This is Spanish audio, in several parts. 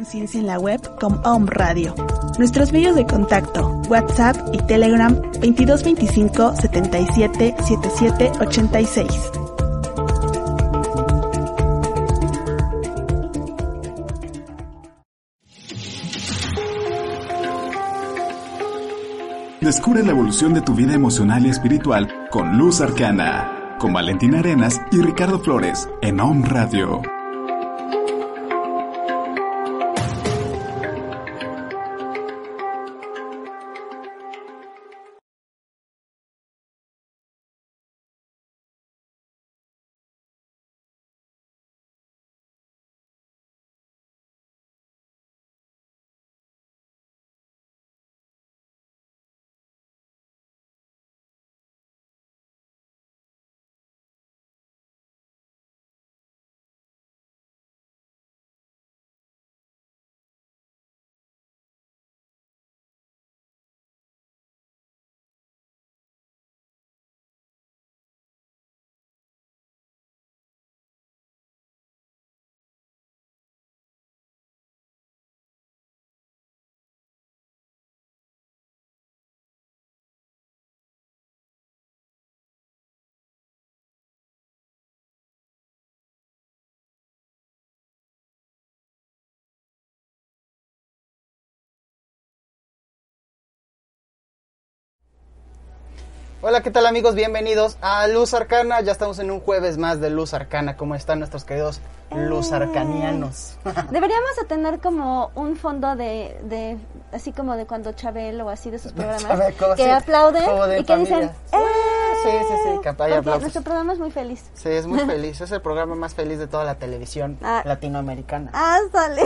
Conciencia en la web con Om Radio. Nuestros medios de contacto, WhatsApp y Telegram 2225 77 77 86. Descubre la evolución de tu vida emocional y espiritual con Luz Arcana, con Valentina Arenas y Ricardo Flores en Om Radio. Hola, ¿qué tal amigos? Bienvenidos a Luz Arcana. Ya estamos en un jueves más de Luz Arcana. ¿Cómo están nuestros queridos Luz Arcanianos? Deberíamos de tener como un fondo de, de así como de cuando Chabelo o así de esos programas Chabelo, como que así, aplauden y que dicen familia. ¡Eh! Sí, sí, sí, Porque aplausos. nuestro programa es muy feliz. Sí, es muy feliz. Es el programa más feliz de toda la televisión Ah. latinoamericana. Ah, sale.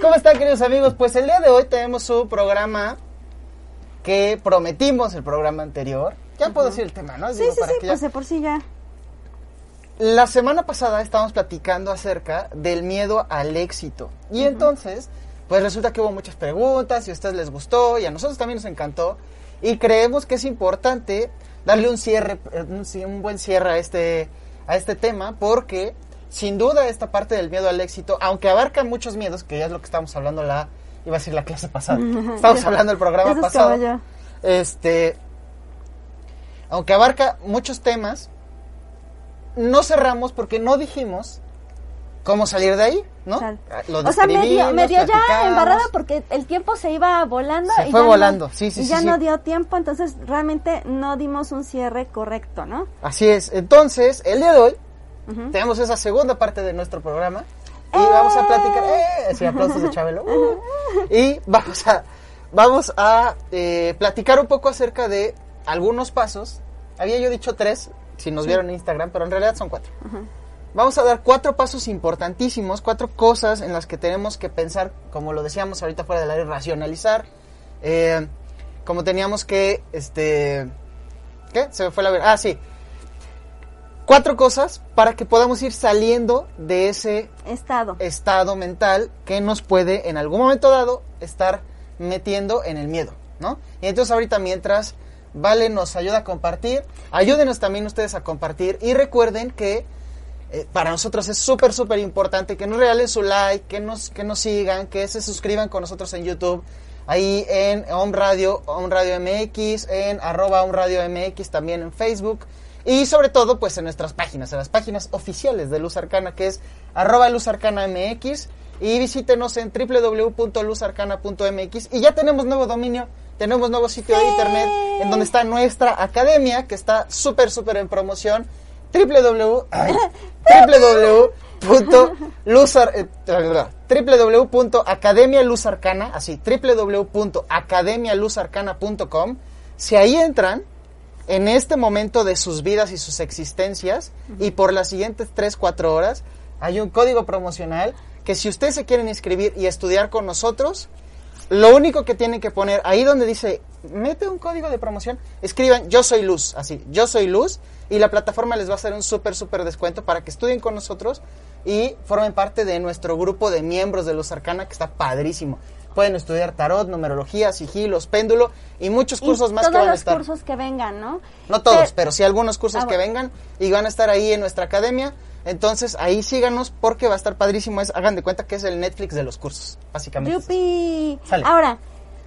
¿Cómo están, queridos amigos? Pues el día de hoy tenemos un programa que prometimos el programa anterior. Ya puedo decir el tema, ¿no? sí, Digo, sí, para sí, que ya- pues de por sí ya. La semana pasada estábamos platicando acerca del miedo al éxito. Y entonces, pues resulta que hubo muchas preguntas y a ustedes les gustó y a nosotros también nos encantó. Y creemos que es importante darle un cierre, eh, un, un buen cierre a este, a este tema porque sin duda esta parte del miedo al éxito, aunque abarca muchos miedos, que ya es lo que estamos hablando la, iba a decir la clase pasada, estamos hablando del programa Eso pasado. Este, aunque abarca muchos temas, no cerramos porque no dijimos cómo salir de ahí, ¿no? Ah, Lo o sea, medio, medio ya embarrada porque el tiempo se iba volando. Se y fue ya volando, no, sí, sí, y sí, ya sí. no dio tiempo, entonces realmente no dimos un cierre correcto, ¿no? Así es. Entonces, el día de hoy tenemos esa segunda parte de nuestro programa y vamos a platicar, ¡eh! Sí, aplausos de Chabelo. Y vamos a, vamos a eh, platicar un poco acerca de algunos pasos. Había yo dicho tres, si nos vieron en Instagram, pero en realidad son cuatro. Vamos a dar cuatro pasos importantísimos, cuatro cosas en las que tenemos que pensar, como lo decíamos ahorita fuera del área, racionalizar. eh, como teníamos que, este, ¿qué? Se me fue la ver. Ah, sí. Cuatro cosas para que podamos ir saliendo de ese Estado. estado mental que nos puede en algún momento dado estar metiendo en el miedo, ¿no? Y entonces ahorita mientras Vale nos ayuda a compartir, ayúdenos también ustedes a compartir y recuerden que eh, para nosotros es súper, súper importante que nos regalen su like, que nos, que nos sigan, que se suscriban con nosotros en YouTube, ahí en Om Radio, Om Radio MX, en arroba Om Radio MX, también en Facebook. Y sobre todo, pues en nuestras páginas, en las páginas oficiales de Luz Arcana, que es arroba Luz Arcana MX. Y visítenos en www.luzarcana.mx. Y ya tenemos nuevo dominio, tenemos nuevo sitio de internet, en donde está nuestra academia, que está súper, súper en promoción. www, ay, www.academialuzarcana, así, www.academialuzarcana.com. Si ahí entran, en este momento de sus vidas y sus existencias, y por las siguientes 3, 4 horas, hay un código promocional que si ustedes se quieren inscribir y estudiar con nosotros, lo único que tienen que poner ahí donde dice mete un código de promoción, escriban yo soy luz, así, yo soy luz y la plataforma les va a hacer un súper, súper descuento para que estudien con nosotros y formen parte de nuestro grupo de miembros de Luz Arcana que está padrísimo. Pueden estudiar tarot, numerología, sigilos, péndulo y muchos cursos más que van a estar. los cursos que vengan, ¿no? No todos, pero, sí algunos cursos ah, que vengan y van a estar ahí en nuestra academia. Entonces ahí síganos porque va a estar padrísimo. Es, hagan de cuenta que es el Netflix de los cursos, básicamente. ¡Yupi! Ahora,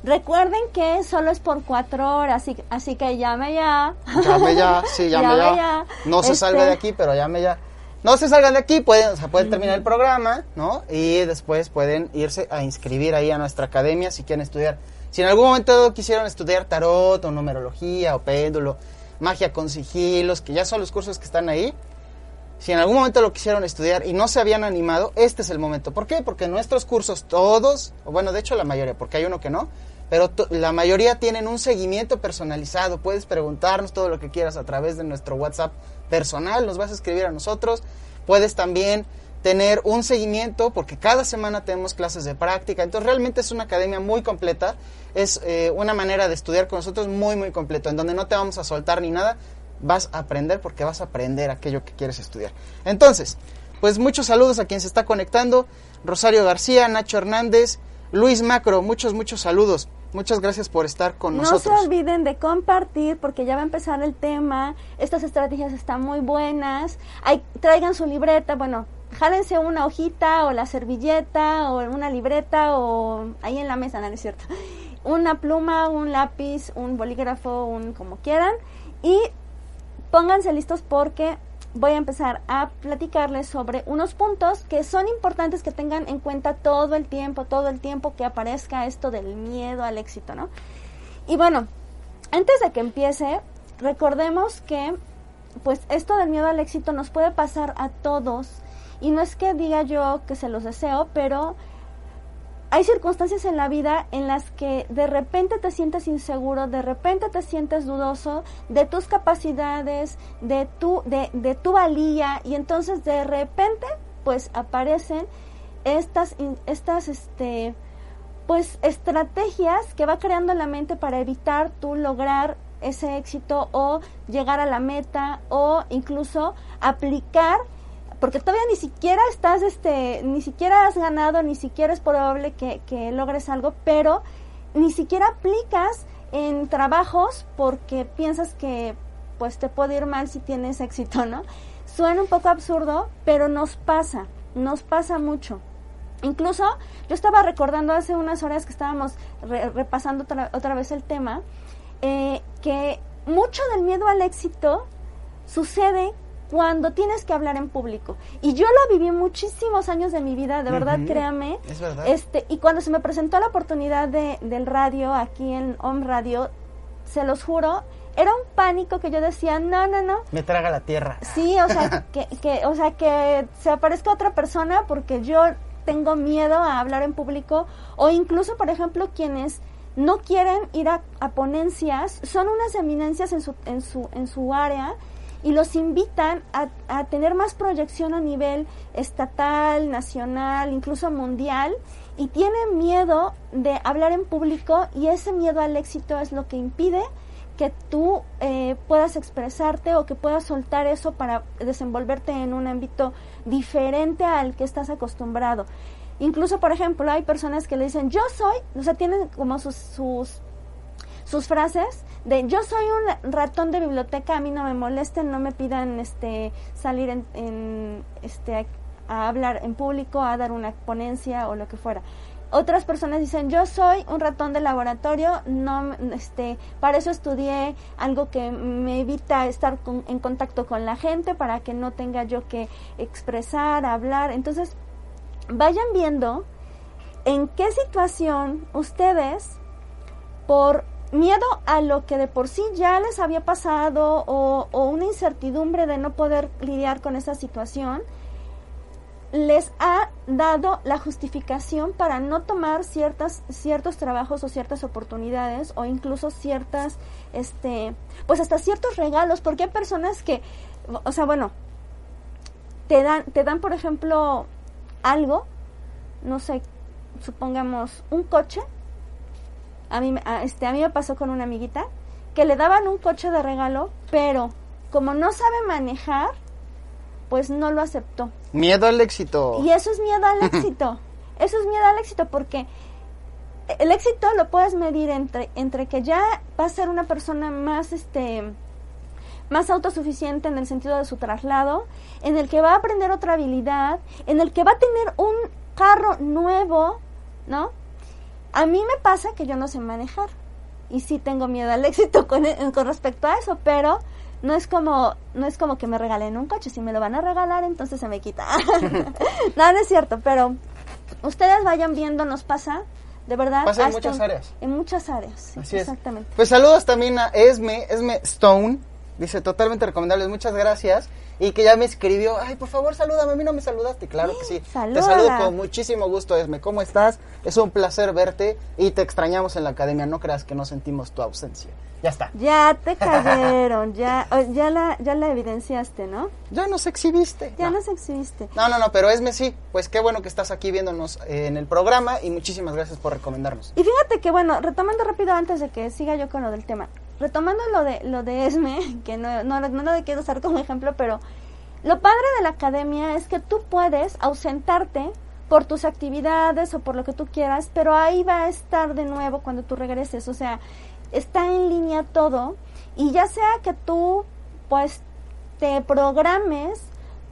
recuerden que solo es por cuatro horas, así, así que llame ya. Llame ya, sí, llame, ya. No se salga de este aquí, pero llame ya no se salgan de aquí, pueden, o sea, pueden terminar el programa, ¿no? Y después pueden irse a inscribir ahí a nuestra academia si quieren estudiar. Si en algún momento quisieran estudiar tarot o numerología o péndulo, magia con sigilos, que ya son los cursos que están ahí, si en algún momento lo quisieron estudiar y no se habían animado, este es el momento. ¿Por qué? Porque nuestros cursos, todos, o bueno, de hecho la mayoría, porque hay uno que no, pero la mayoría tienen un seguimiento personalizado. Puedes preguntarnos todo lo que quieras a través de nuestro WhatsApp personal, nos vas a escribir a nosotros. Puedes también tener un seguimiento porque cada semana tenemos clases de práctica. Entonces realmente es una academia muy completa. Es eh, una manera de estudiar con nosotros muy, muy completo, en donde no te vamos a soltar ni nada. Vas a aprender porque vas a aprender aquello que quieres estudiar. Entonces, pues muchos saludos a quien se está conectando. Rosario García, Nacho Hernández, Luis Macro, muchos, muchos saludos. Muchas gracias por estar con nosotros. No se olviden de compartir porque ya va a empezar el tema. Estas estrategias están muy buenas. Hay, traigan su libreta, bueno, jálense una hojita o la servilleta o una libreta o ahí en la mesa, no es cierto. Una pluma, un lápiz, un bolígrafo, un como quieran y pónganse listos porque voy a empezar a platicarles sobre unos puntos que son importantes que tengan en cuenta todo el tiempo, todo el tiempo que aparezca esto del miedo al éxito, ¿no? Y bueno, antes de que empiece, recordemos que pues esto del miedo al éxito nos puede pasar a todos y no es que diga yo que se los deseo, pero hay circunstancias en la vida en las que de repente te sientes inseguro, de repente te sientes dudoso de tus capacidades, de tu, de, de tu valía, y entonces de repente pues aparecen estas, estas, este, pues estrategias que va creando la mente para evitar tú lograr ese éxito o llegar a la meta o incluso aplicar porque todavía ni siquiera estás, este, ni siquiera has ganado, ni siquiera es probable que, que logres algo, pero ni siquiera aplicas en trabajos porque piensas que pues te puede ir mal si tienes éxito, ¿no? Suena un poco absurdo, pero nos pasa, nos pasa mucho. Incluso yo estaba recordando hace unas horas que estábamos repasando otra, otra, vez el tema, eh, que mucho del miedo al éxito sucede cuando tienes que hablar en público. Y yo lo viví muchísimos años de mi vida, de verdad, créame. Es verdad. Este, y cuando se me presentó la oportunidad de, del radio aquí en Home Radio, se los juro, era un pánico que yo decía, no, no, no. Me traga la tierra. Sí, o sea, que, que, o sea, que se aparezca otra persona porque yo tengo miedo a hablar en público o incluso, por ejemplo, quienes no quieren ir a, a ponencias, son unas eminencias en su, en su, en su área y los invitan a, a, tener más proyección a nivel estatal, nacional, incluso mundial, y tienen miedo de hablar en público y ese miedo al éxito es lo que impide que tú eh, puedas expresarte o que puedas soltar eso para desenvolverte en un ámbito diferente al que estás acostumbrado. Incluso, por ejemplo, hay personas que le dicen, yo soy, o sea, tienen como sus, sus, sus frases de yo soy un ratón de biblioteca, a mí no me molesten, no me pidan este salir en, este a hablar en público, a dar una ponencia o lo que fuera. Otras personas dicen, yo soy un ratón de laboratorio, no, este, para eso estudié algo que me evita estar en contacto con la gente, para que no tenga yo que expresar, hablar. Entonces, vayan viendo en qué situación ustedes, por miedo a lo que de por sí ya les había pasado o, una incertidumbre de no poder lidiar con esa situación, les ha dado la justificación para no tomar ciertas, ciertos trabajos o ciertas oportunidades o incluso ciertas, este, pues hasta ciertos regalos, porque hay personas que, o sea, bueno, te dan, te dan, por ejemplo, algo, no sé, supongamos un coche. A mí, me- a, este, a mí me pasó con una amiguita que le daban un coche de regalo, pero como no sabe manejar, pues no lo aceptó. Miedo al éxito. Y eso es miedo al éxito. Eso es miedo al éxito porque el éxito lo puedes medir entre, entre que ya va a ser una persona más, este, más autosuficiente en el sentido de su traslado, en el que va a aprender otra habilidad, en el que va a tener un carro nuevo, ¿no? A mí me pasa que yo no sé manejar y sí tengo miedo al éxito con, e- con respecto a eso, pero no es como no es como que me regalen un coche, si me lo van a regalar entonces se me quita. no, no es cierto, pero ustedes vayan viendo, nos pasa, de verdad. Pasa en muchas áreas. En muchas áreas, sí, Así es. exactamente. Pues saludos también a Esme, Esme Stone. Dice, totalmente recomendables, muchas gracias. Y que ya me escribió, ay, por favor, salúdame, a mí no me saludaste. Claro que sí. Te Salúdala. saludo con muchísimo gusto, Esme. ¿Cómo estás? Es un placer verte y te extrañamos en la academia. No creas que no sentimos tu ausencia. Ya está. Ya te cayeron, ya, ya la, ya la evidenciaste, ¿no? Ya nos exhibiste. Ya No. nos exhibiste. No, no, no, pero Esme sí. Pues qué bueno que estás aquí viéndonos eh, en el programa y muchísimas gracias por recomendarnos. Y fíjate que bueno, retomando rápido antes de que siga yo con lo del tema, retomando lo de lo de Esme, que no, no, no lo quiero usar como ejemplo, pero lo padre de la academia es que tú puedes ausentarte por tus actividades o por lo que tú quieras, pero ahí va a estar de nuevo cuando tú regreses, o sea, está en línea todo y ya sea que tú pues te programes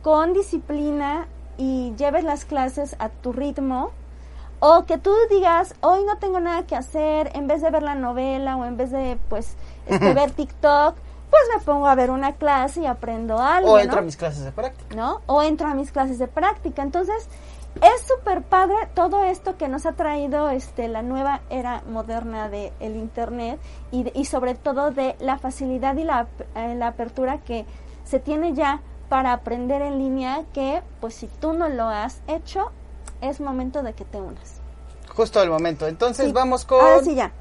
con disciplina y lleves las clases a tu ritmo, o que tú digas, hoy no tengo nada que hacer, en vez de ver la novela o en vez de, pues, este, ver TikTok, pues me pongo a ver una clase y aprendo algo, O entro ¿no? a mis clases de práctica. ¿no? O entro a mis clases de práctica. Entonces, es súper padre todo esto que nos ha traído este, la nueva era moderna del el Internet y, de- y sobre todo de la facilidad y la, eh, la apertura que se tiene ya para aprender en línea que, pues si tú no lo has hecho, es momento de que te unas. Justo el momento. Entonces Sí. vamos con Ahora sí ya.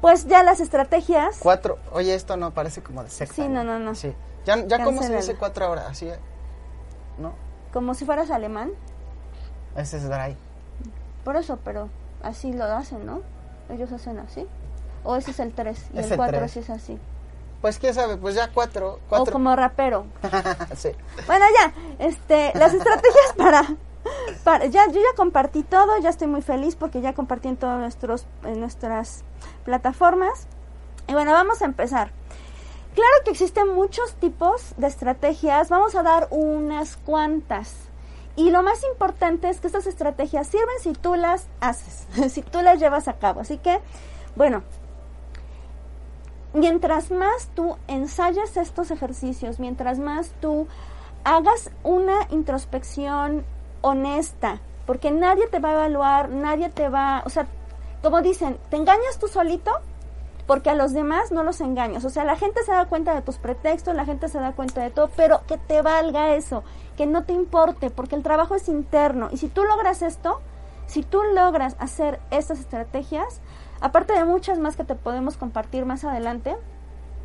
Pues ya las estrategias. cuatro. Oye, esto no parece como de secta. Sí, no, no, no. Sí. Ya, ya cómo se dice cuatro ahora, así. eh? ¿No? Como si fueras alemán. Ese es dry. Por eso, pero así lo hacen, ¿no? Ellos hacen así. O ese es el 3 y Es el 4 tres. sí es así. Pues quién sabe, pues ya cuatro. O cuatro. como rapero. sí. Bueno, ya, este, las estrategias para, para ya yo ya compartí todo, ya estoy muy feliz porque ya compartí en todos nuestros en nuestras plataformas. Y bueno, vamos a empezar. Claro que existen muchos tipos de estrategias, vamos a dar unas cuantas. Y lo más importante es que estas estrategias sirven si tú las haces, si tú las llevas a cabo. Así que, bueno, mientras más tú ensayes estos ejercicios, mientras más tú hagas una introspección honesta, porque nadie te va a evaluar, nadie te va, o sea, como dicen, te engañas tú solito porque a los demás no los engañas. O sea, la gente se da cuenta de tus pretextos, la gente se da cuenta de todo, pero que te valga eso, que no te importe, porque el trabajo es interno. Y si tú logras esto, si tú logras hacer estas estrategias, aparte de muchas más que te podemos compartir más adelante,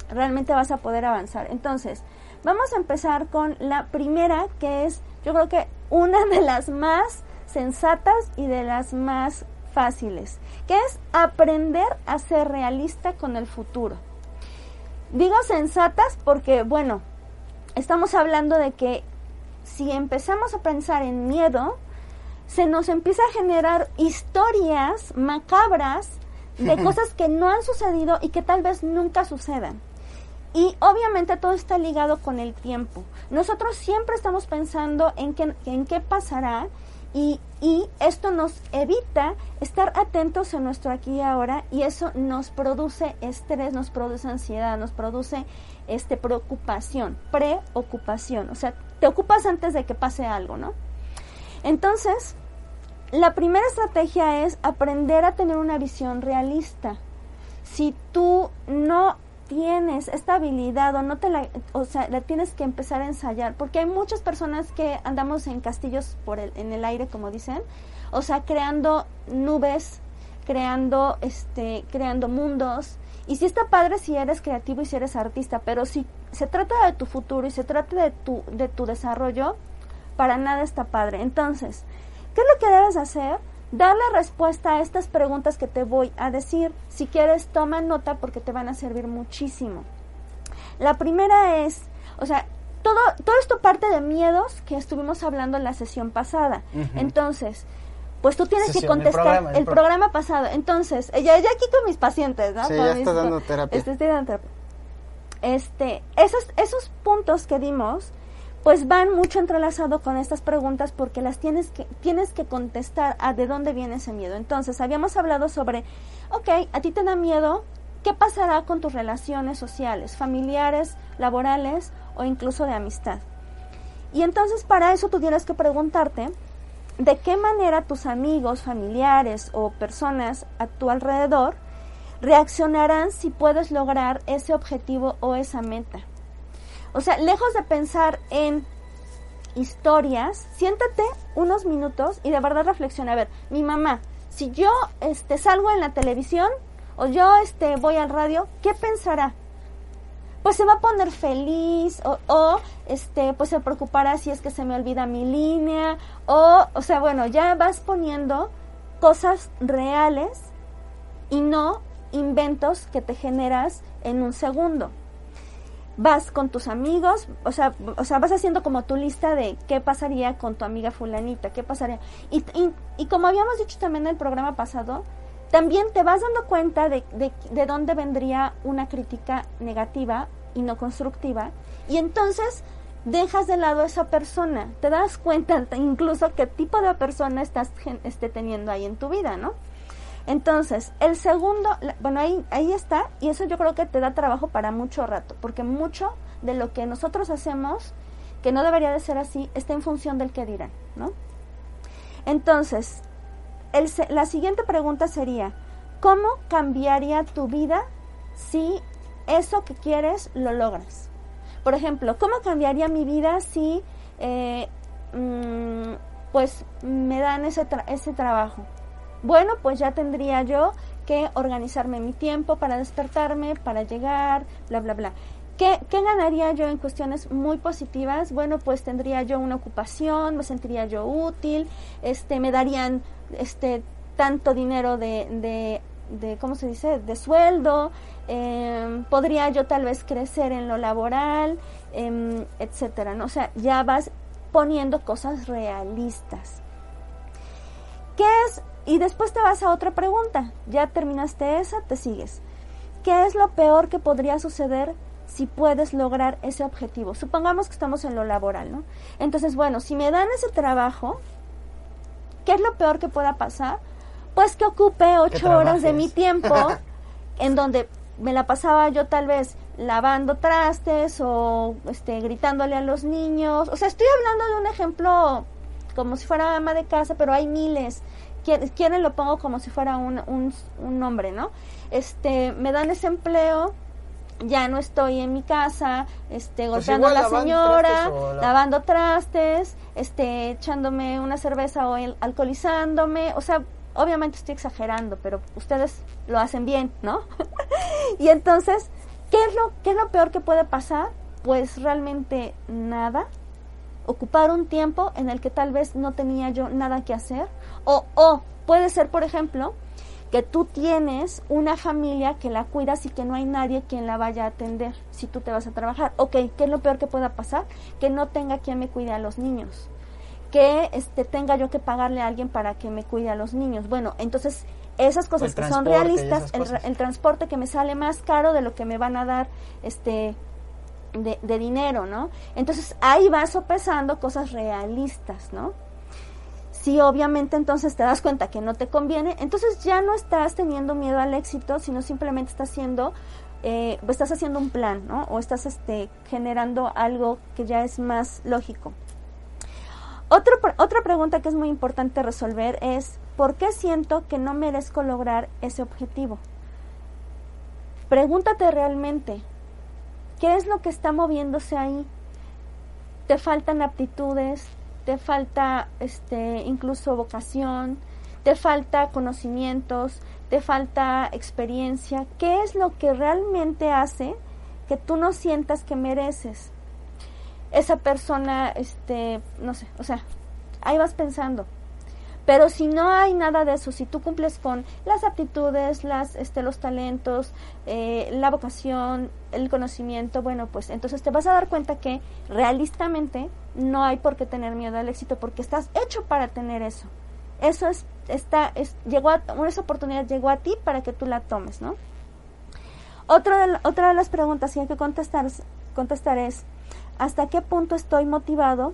realmente vas a poder avanzar. Entonces, vamos a empezar con la primera, que es, yo creo que una de las más sensatas y de las más fáciles, que es aprender a ser realista con el futuro. Digo sensatas porque, bueno, estamos hablando de que si empezamos a pensar en miedo, se nos empieza a generar historias macabras de cosas que no han sucedido y que tal vez nunca sucedan. Y obviamente todo está ligado con el tiempo. Nosotros siempre estamos pensando en qué, en qué pasará y, esto nos evita estar atentos a nuestro aquí y ahora y eso nos produce estrés, nos produce ansiedad, nos produce este preocupación, preocupación. O sea, te ocupas antes de que pase algo, ¿no? Entonces, la primera estrategia es aprender a tener una visión realista. Si tú no tienes esta habilidad o no te la, o sea, la tienes que empezar a ensayar, porque hay muchas personas que andamos en castillos por el, en el aire, como dicen, o sea, creando nubes, creando, este, creando mundos. Y sí está padre si eres creativo y si eres artista, pero si se trata de tu futuro y se trata de tu, de tu desarrollo, para nada está padre. Entonces, ¿qué es lo que debes hacer? Darle respuesta a estas preguntas que te voy a decir. Si quieres, toma nota porque te van a servir muchísimo. La primera es, o sea, todo, todo esto parte de miedos que estuvimos hablando en la sesión pasada. Entonces, pues tú tienes que contestar el programa, pasado. Entonces, ya, ya aquí con mis pacientes, ¿no? Sí, ya está dando terapia. Este, estoy dando terapia. Este, esos, esos puntos que dimos, pues van mucho entrelazado con estas preguntas porque las tienes que, tienes que contestar a de dónde viene ese miedo. Entonces, habíamos hablado sobre, ok, a ti te da miedo, ¿qué pasará con tus relaciones sociales, familiares, laborales o incluso de amistad? Y entonces para eso tú tienes que preguntarte de qué manera tus amigos, familiares o personas a tu alrededor reaccionarán si puedes lograr ese objetivo o esa meta. O sea, lejos de pensar en historias, siéntate unos minutos y de verdad reflexiona. A ver, mi mamá, si yo este, salgo en la televisión o yo este, voy al radio, ¿qué pensará? Pues se va a poner feliz o, o este, pues se preocupará si es que se me olvida mi línea o, o sea, bueno, ya vas poniendo cosas reales y no inventos que te generas en un segundo vas con tus amigos, o sea, o sea, vas haciendo como tu lista de qué pasaría con tu amiga fulanita, qué pasaría. Y, y, como habíamos dicho también en el programa pasado, también te vas dando cuenta de, de, de dónde vendría una crítica negativa y no constructiva. Y entonces dejas de lado a esa persona, te das cuenta incluso qué tipo de persona estás este, teniendo ahí en tu vida, ¿no? Entonces, el segundo, bueno, ahí, ahí está, y eso yo creo que te da trabajo para mucho rato, porque mucho de lo que nosotros hacemos, que no debería de ser así, está en función del que dirán, ¿no? Entonces, la siguiente pregunta sería, ¿cómo cambiaría tu vida si eso que quieres lo logras? Por ejemplo, ¿cómo cambiaría mi vida si, eh, mm, pues, me dan ese, ese trabajo? Bueno, pues ya tendría yo que organizarme mi tiempo para despertarme, para llegar, bla, bla, bla. ¿Qué, ¿Qué, ganaría yo en cuestiones muy positivas? Bueno, pues tendría yo una ocupación, me sentiría yo útil, este, me darían este, tanto dinero de, de, de ¿cómo se dice?, de sueldo, em, podría yo tal vez crecer en lo laboral, eh, etcétera, ¿no? O sea, ya vas poniendo cosas realistas. ¿Qué es y después te vas a otra pregunta. Ya terminaste esa, te sigues. ¿Qué es lo peor que podría suceder si puedes lograr ese objetivo? Supongamos que estamos en lo laboral, ¿no? Entonces, bueno, si me dan ese trabajo, ¿qué es lo peor que pueda pasar? Pues que ocupe ocho horas de mi tiempo en donde me la pasaba yo tal vez lavando trastes o este gritándole a los niños. O sea, estoy hablando de un ejemplo como si fuera ama de casa, pero hay miles quieren lo pongo como si fuera un, un, nombre, ¿no? Este, me dan ese empleo, ya no estoy en mi casa, este, pues golpeando a la señora, lavando trastes, este, echándome una cerveza o alcoholizándome, o sea, obviamente estoy exagerando, pero ustedes lo hacen bien, ¿no? y entonces, ¿qué es lo, qué es lo peor que puede pasar? Pues realmente nada, ocupar un tiempo en el que tal vez no tenía yo nada que hacer. O, o puede ser, por ejemplo, que tú tienes una familia que la cuidas y que no hay nadie quien la vaya a atender si tú te vas a trabajar. Ok, ¿qué es lo peor que pueda pasar? Que no tenga quien me cuide a los niños. Que este, tenga yo que pagarle a alguien para que me cuide a los niños. Bueno, entonces esas cosas que son realistas, el, el, transporte que me sale más caro de lo que me van a dar este de, dinero, ¿no? Entonces ahí vas sopesando cosas realistas, ¿no? Si obviamente entonces te das cuenta que no te conviene, entonces ya no estás teniendo miedo al éxito, sino simplemente estás haciendo, eh, estás haciendo un plan, ¿no? O estás este, generando algo que ya es más lógico. otra pregunta que es muy importante resolver es, ¿por qué siento que no merezco lograr ese objetivo? Pregúntate realmente, ¿Qué es lo que está moviéndose ahí? Te faltan aptitudes, te falta este incluso vocación, te falta conocimientos, te falta experiencia. ¿Qué es lo que realmente hace que tú no sientas que mereces? esa persona, este, no sé, o sea, ahí vas pensando. Pero si no hay nada de eso, si tú cumples con las aptitudes, las, este, los talentos, eh, la vocación, el conocimiento, bueno, pues entonces te vas a dar cuenta que realistamente no hay por qué tener miedo al éxito porque estás hecho para tener eso. Eso es, está, es, llegó a, esa oportunidad llegó a ti para que tú la tomes, ¿no? Otra de, otra de las preguntas que hay que contestar, contestar es, ¿hasta qué punto estoy motivado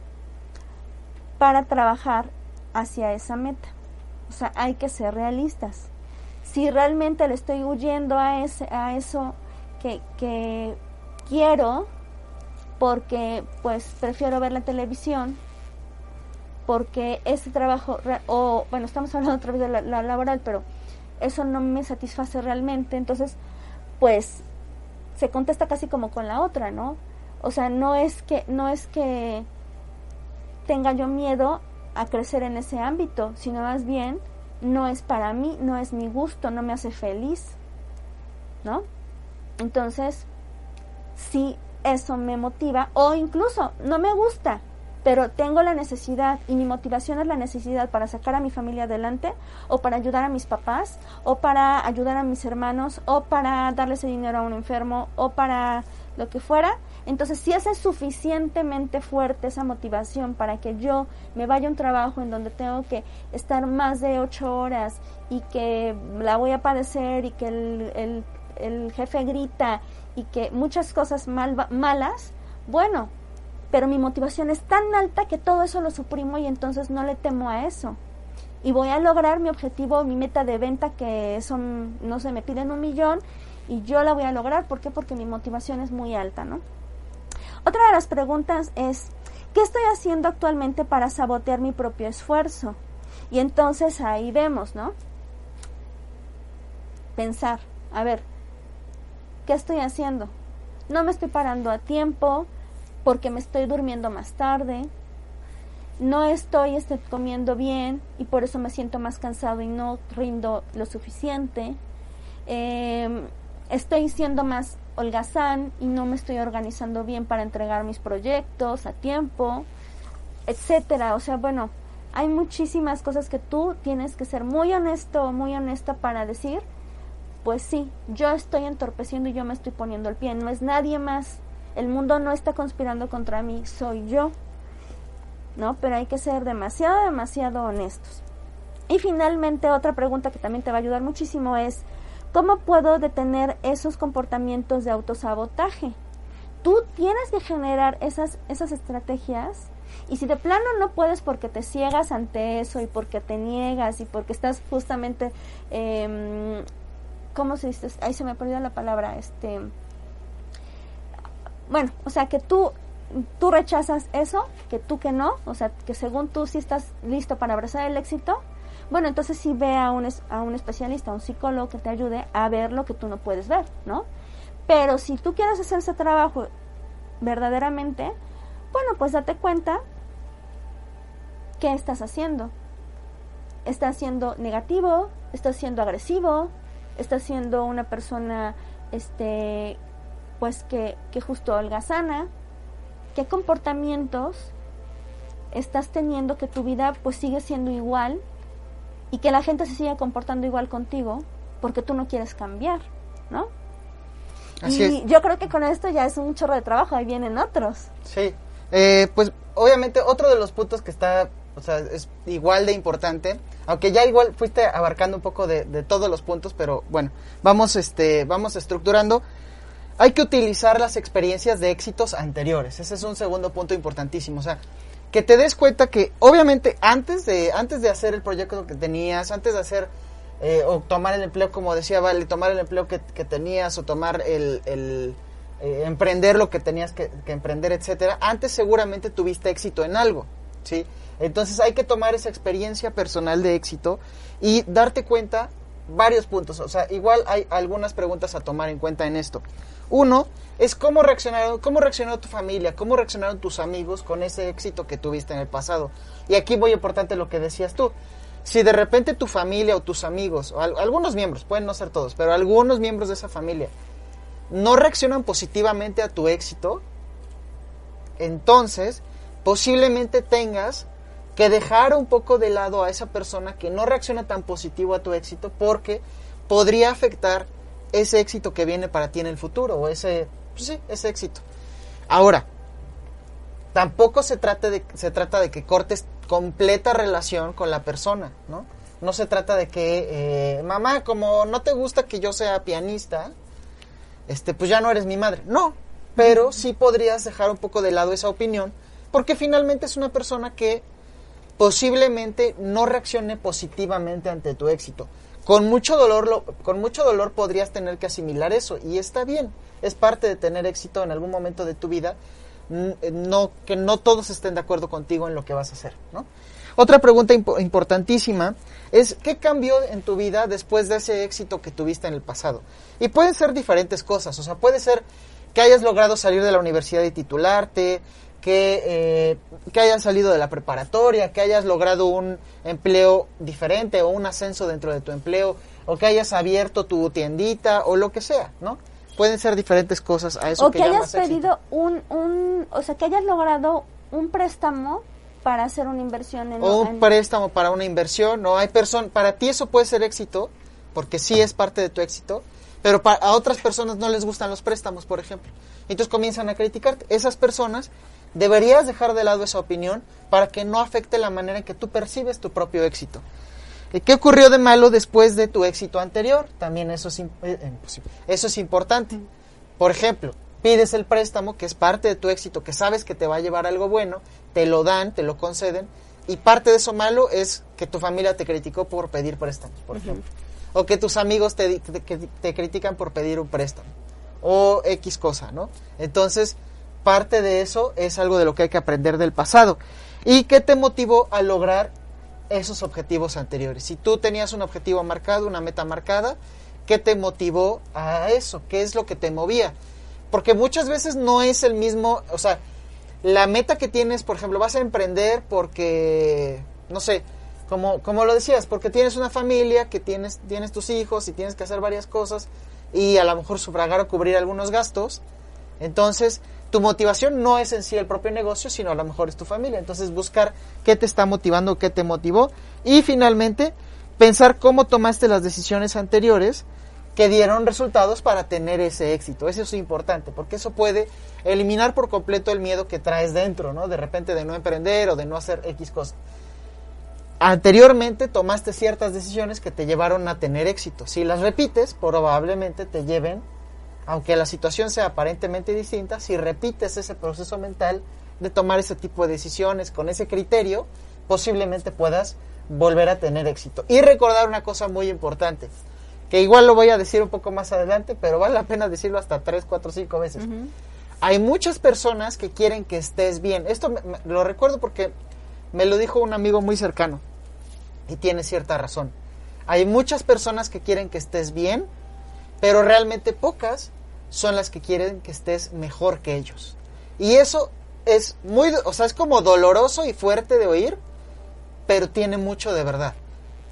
para trabajar hacia esa meta. O sea, hay que ser realistas. Si realmente le estoy huyendo a, ese, a eso que, que quiero, porque pues prefiero ver la televisión, porque ese trabajo, o bueno, estamos hablando otra vez de la, la, laboral, pero eso no me satisface realmente, entonces pues se contesta casi como con la otra, ¿no? O sea, no es que, no es que tenga yo miedo a crecer en ese ámbito, sino más bien no es para mí, no es mi gusto, no me hace feliz, ¿no? Entonces, si eso me motiva o incluso no me gusta, pero tengo la necesidad y mi motivación es la necesidad para sacar a mi familia adelante o para ayudar a mis papás o para ayudar a mis hermanos o para darle ese dinero a un enfermo o para lo que fuera, entonces, si esa es suficientemente fuerte esa motivación para que yo me vaya a un trabajo en donde tengo que estar más de ocho horas y que la voy a padecer y que el, el, jefe grita y que muchas cosas mal, malas, bueno, pero mi motivación es tan alta que todo eso lo suprimo y entonces no le temo a eso. Y voy a lograr mi objetivo, mi meta de venta, que son, no sé, me piden un millón y yo la voy a lograr. ¿Por qué? Porque mi motivación es muy alta, ¿no? Otra de las preguntas es, ¿qué estoy haciendo actualmente para sabotear mi propio esfuerzo? Y entonces ahí vemos, ¿no? Pensar, a ver, ¿qué estoy haciendo? No me estoy parando a tiempo porque me estoy durmiendo más tarde. No estoy este, comiendo bien y por eso me siento más cansado y no rindo lo suficiente. Em, estoy siendo más holgazán y no me estoy organizando bien para entregar mis proyectos a tiempo, etcétera. O sea, bueno, hay muchísimas cosas que tú tienes que ser muy honesto, muy honesta para decir, pues sí, yo estoy entorpeciendo y yo me estoy poniendo el pie, no es nadie más. El mundo no está conspirando contra mí, soy yo. ¿No? Pero hay que ser demasiado, demasiado honestos. Y finalmente otra pregunta que también te va a ayudar muchísimo es, ¿Cómo puedo detener esos comportamientos de autosabotaje? Tú tienes que generar esas, esas estrategias y si de plano no puedes porque te ciegas ante eso y porque te niegas y porque estás justamente, eh, ¿cómo se dice? Ahí se me ha perdido la palabra, este... Bueno, o sea que tú, tú rechazas eso, que tú que no, o sea que según tú sí estás listo para abrazar el éxito, bueno, entonces sí ve a un, a un especialista, a un psicólogo que te ayude a ver lo que tú no puedes ver, ¿no? Pero si tú quieres hacer ese trabajo verdaderamente, bueno, pues date cuenta qué estás haciendo. ¿Estás siendo negativo? ¿Estás siendo agresivo? ¿Estás siendo una persona, este, pues que, que justo holgazana? ¿Qué comportamientos estás teniendo que tu vida pues sigue siendo igual y que la gente se siga comportando igual contigo porque tú no quieres cambiar, ¿no? Así y yo creo que con esto ya es un chorro de trabajo, ahí vienen otros. Sí, eh, pues obviamente otro de los puntos que está, o sea, es igual de importante, aunque ya igual fuiste abarcando un poco de, de todos los puntos, pero bueno, vamos, este, vamos estructurando. Hay que utilizar las experiencias de éxitos anteriores, ese es un segundo punto importantísimo, o sea, que te des cuenta que obviamente antes de, antes de hacer el proyecto que tenías, antes de hacer eh, o tomar el empleo, como decía Vale, tomar el empleo que, tenías o tomar el, el eh, emprender lo que tenías que, emprender, etcétera, antes seguramente tuviste éxito en algo, ¿sí? Entonces hay que tomar esa experiencia personal de éxito y darte cuenta varios puntos, o sea, igual hay algunas preguntas a tomar en cuenta en esto. Uno es cómo reaccionaron, cómo reaccionó tu familia, cómo reaccionaron tus amigos con ese éxito que tuviste en el pasado. Y aquí muy importante lo que decías tú. Si de repente tu familia o tus amigos, o algunos miembros, pueden no ser todos, pero algunos miembros de esa familia no reaccionan positivamente a tu éxito, entonces posiblemente tengas que dejar un poco de lado a esa persona que no reacciona tan positivo a tu éxito porque podría afectar ese éxito que viene para ti en el futuro o ese, pues sí, ese éxito. Ahora, tampoco se trata de, se trata de que cortes completa relación con la persona, ¿no? No se trata de que, eh, mamá, como no te gusta que yo sea pianista, este, pues ya no eres mi madre. No, pero sí podrías dejar un poco de lado esa opinión, porque finalmente es una persona que posiblemente no reaccione positivamente ante tu éxito. Con mucho dolor, lo, con mucho dolor podrías tener que asimilar eso y está bien. Es parte de tener éxito en algún momento de tu vida, no que no todos estén de acuerdo contigo en lo que vas a hacer. Otra pregunta importantísima es ¿qué cambió en tu vida después de ese éxito que tuviste en el pasado? Y pueden ser diferentes cosas, o sea, puede ser que hayas logrado salir de la universidad y titularte, que, eh, que hayas salido de la preparatoria, que hayas logrado un empleo diferente o un ascenso dentro de tu empleo, o que hayas abierto tu tiendita o lo que sea, ¿no? Pueden ser diferentes cosas a eso o que, hayas pedido un, un, o sea, que hayas logrado un préstamo para hacer una inversión en o un préstamo para una inversión no hay persona para ti eso puede ser éxito porque sí es parte de tu éxito pero para, a otras personas no les gustan los préstamos por ejemplo. Entonces comienzan a criticarte. Esas personas deberías dejar de lado esa opinión para que no afecte la manera en que tú percibes tu propio éxito ¿Qué ocurrió de malo después de tu éxito anterior? También eso es, eh, eh, eso es importante. Por ejemplo, pides el préstamo, que es parte de tu éxito, que sabes que te va a llevar algo bueno, te lo dan, te lo conceden, y parte de eso malo es que tu familia te criticó por pedir préstamos, por ejemplo. O que tus amigos te, te, critican por pedir un préstamo. O X cosa, ¿no? Entonces, parte de eso es algo de lo que hay que aprender del pasado. ¿Y qué te motivó a lograr esos objetivos anteriores? Si tú tenías un objetivo marcado, una meta marcada, ¿qué te motivó a eso? ¿Qué es lo que te movía? Porque muchas veces no es el mismo, o sea, la meta que tienes, por ejemplo, vas a emprender porque, no sé, como, como lo decías, porque tienes una familia, que tienes, tienes tus hijos y tienes que hacer varias cosas y a lo mejor sufragar o cubrir algunos gastos. Entonces, tu motivación no es en sí el propio negocio, sino a lo mejor es tu familia. Entonces, buscar qué te está motivando, qué te motivó. Y finalmente, pensar cómo tomaste las decisiones anteriores que dieron resultados para tener ese éxito. Eso es importante, porque eso puede eliminar por completo el miedo que traes dentro, ¿no? De repente de no emprender o de no hacer X cosas. Anteriormente tomaste ciertas decisiones que te llevaron a tener éxito. Si las repites, probablemente te lleven, aunque la situación sea aparentemente distinta, si repites ese proceso mental de tomar ese tipo de decisiones con ese criterio, posiblemente puedas volver a tener éxito. Y recordar una cosa muy importante que igual lo voy a decir un poco más adelante, pero vale la pena decirlo hasta tres, cuatro, cinco veces. Hay muchas personas que quieren que estés bien. Esto lo recuerdo porque me lo dijo un amigo muy cercano y tiene cierta razón. Hay muchas personas que quieren que estés bien, pero realmente pocas son las que quieren que estés mejor que ellos. Y eso es muy, o sea, es como doloroso y fuerte de oír, pero tiene mucho de verdad.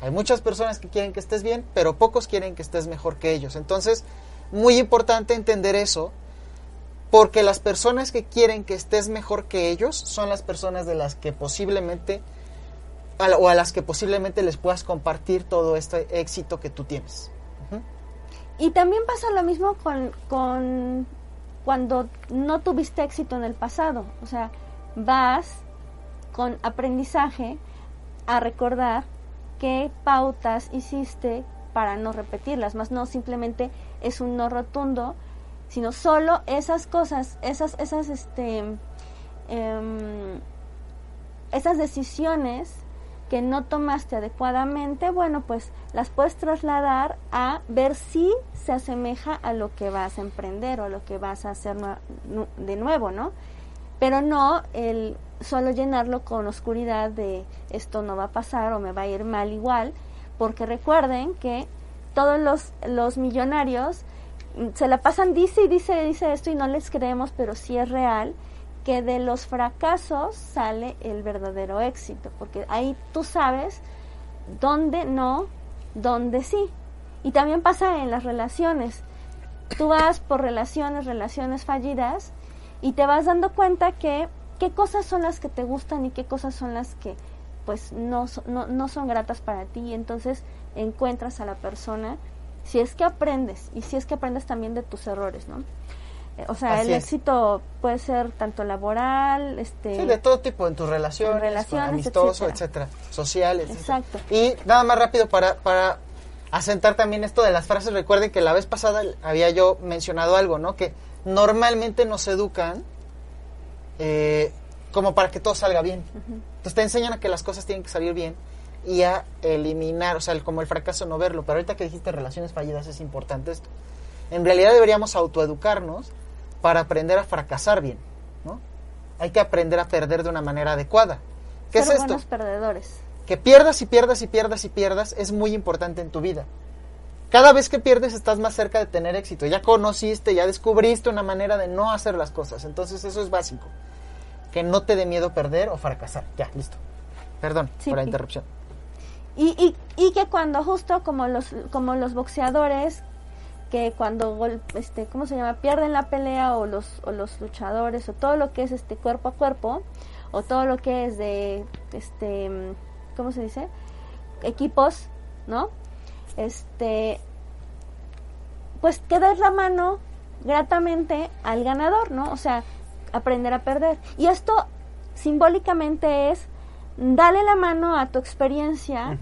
Hay muchas personas que quieren que estés bien, pero pocos quieren que estés mejor que ellos. Entonces, muy importante entender eso, porque las personas que quieren que estés mejor que ellos son las personas de las que posiblemente, o a las que posiblemente les puedas compartir todo este éxito que tú tienes. Y también pasa lo mismo con, con cuando no tuviste éxito en el pasado. O sea, vas con aprendizaje a recordar qué pautas hiciste para no repetirlas, más no simplemente es un no rotundo, sino solo esas cosas, esas, esas, este, em, esas decisiones que no tomaste adecuadamente, bueno, pues las puedes trasladar a ver si se asemeja a lo que vas a emprender o a lo que vas a hacer de nuevo, ¿no? Pero no el solo llenarlo con oscuridad de esto no va a pasar o me va a ir mal igual, porque recuerden que todos los, los millonarios mm, se la pasan, dice y dice, dice esto y no les creemos, pero sí es real, que de los fracasos sale el verdadero éxito, porque ahí tú sabes dónde no, dónde sí. Y también pasa en las relaciones. Tú vas por relaciones, relaciones fallidas, y te vas dando cuenta que qué cosas son las que te gustan y qué cosas son las que pues no, no, no son gratas para ti y entonces encuentras a la persona si es que aprendes y si es que aprendes también de tus errores, ¿no? O sea, Así el es. éxito puede ser tanto laboral, este... Sí, de todo tipo, en tus relaciones, En relaciones, amistoso, etcétera. etcétera, sociales. Exacto. Y nada más rápido para, para asentar también esto de las frases. Recuerden que la vez pasada había yo mencionado algo, ¿no? Que normalmente nos educan eh, como para que todo salga bien. Entonces te enseñan a que las cosas tienen que salir bien y a eliminar, o sea, el- como el fracaso no verlo. Pero ahorita que dijiste relaciones fallidas es importante esto. En realidad deberíamos autoeducarnos para aprender a fracasar bien, ¿no? Hay que aprender a perder de una manera adecuada. ¿Qué ser es esto? perdedores. Que pierdas y pierdas y pierdas y pierdas es muy importante en tu vida. Cada vez que pierdes estás más cerca de tener éxito. Ya conociste, ya descubriste una manera de no hacer las cosas. Entonces eso es básico. Que no te dé miedo perder o fracasar. Ya, listo. Perdón Sí, por la interrupción. Y, y, y que cuando justo como los, como los boxeadores, que cuando, gol- este, ¿cómo se llama? Pierden la pelea o los, o los luchadores o todo lo que es este cuerpo a cuerpo o todo lo que es de, este, ¿cómo se dice? Equipos, ¿no? Este, pues que des la mano gratamente al ganador, ¿no? O sea, aprender a perder. Y esto simbólicamente es dale la mano a tu experiencia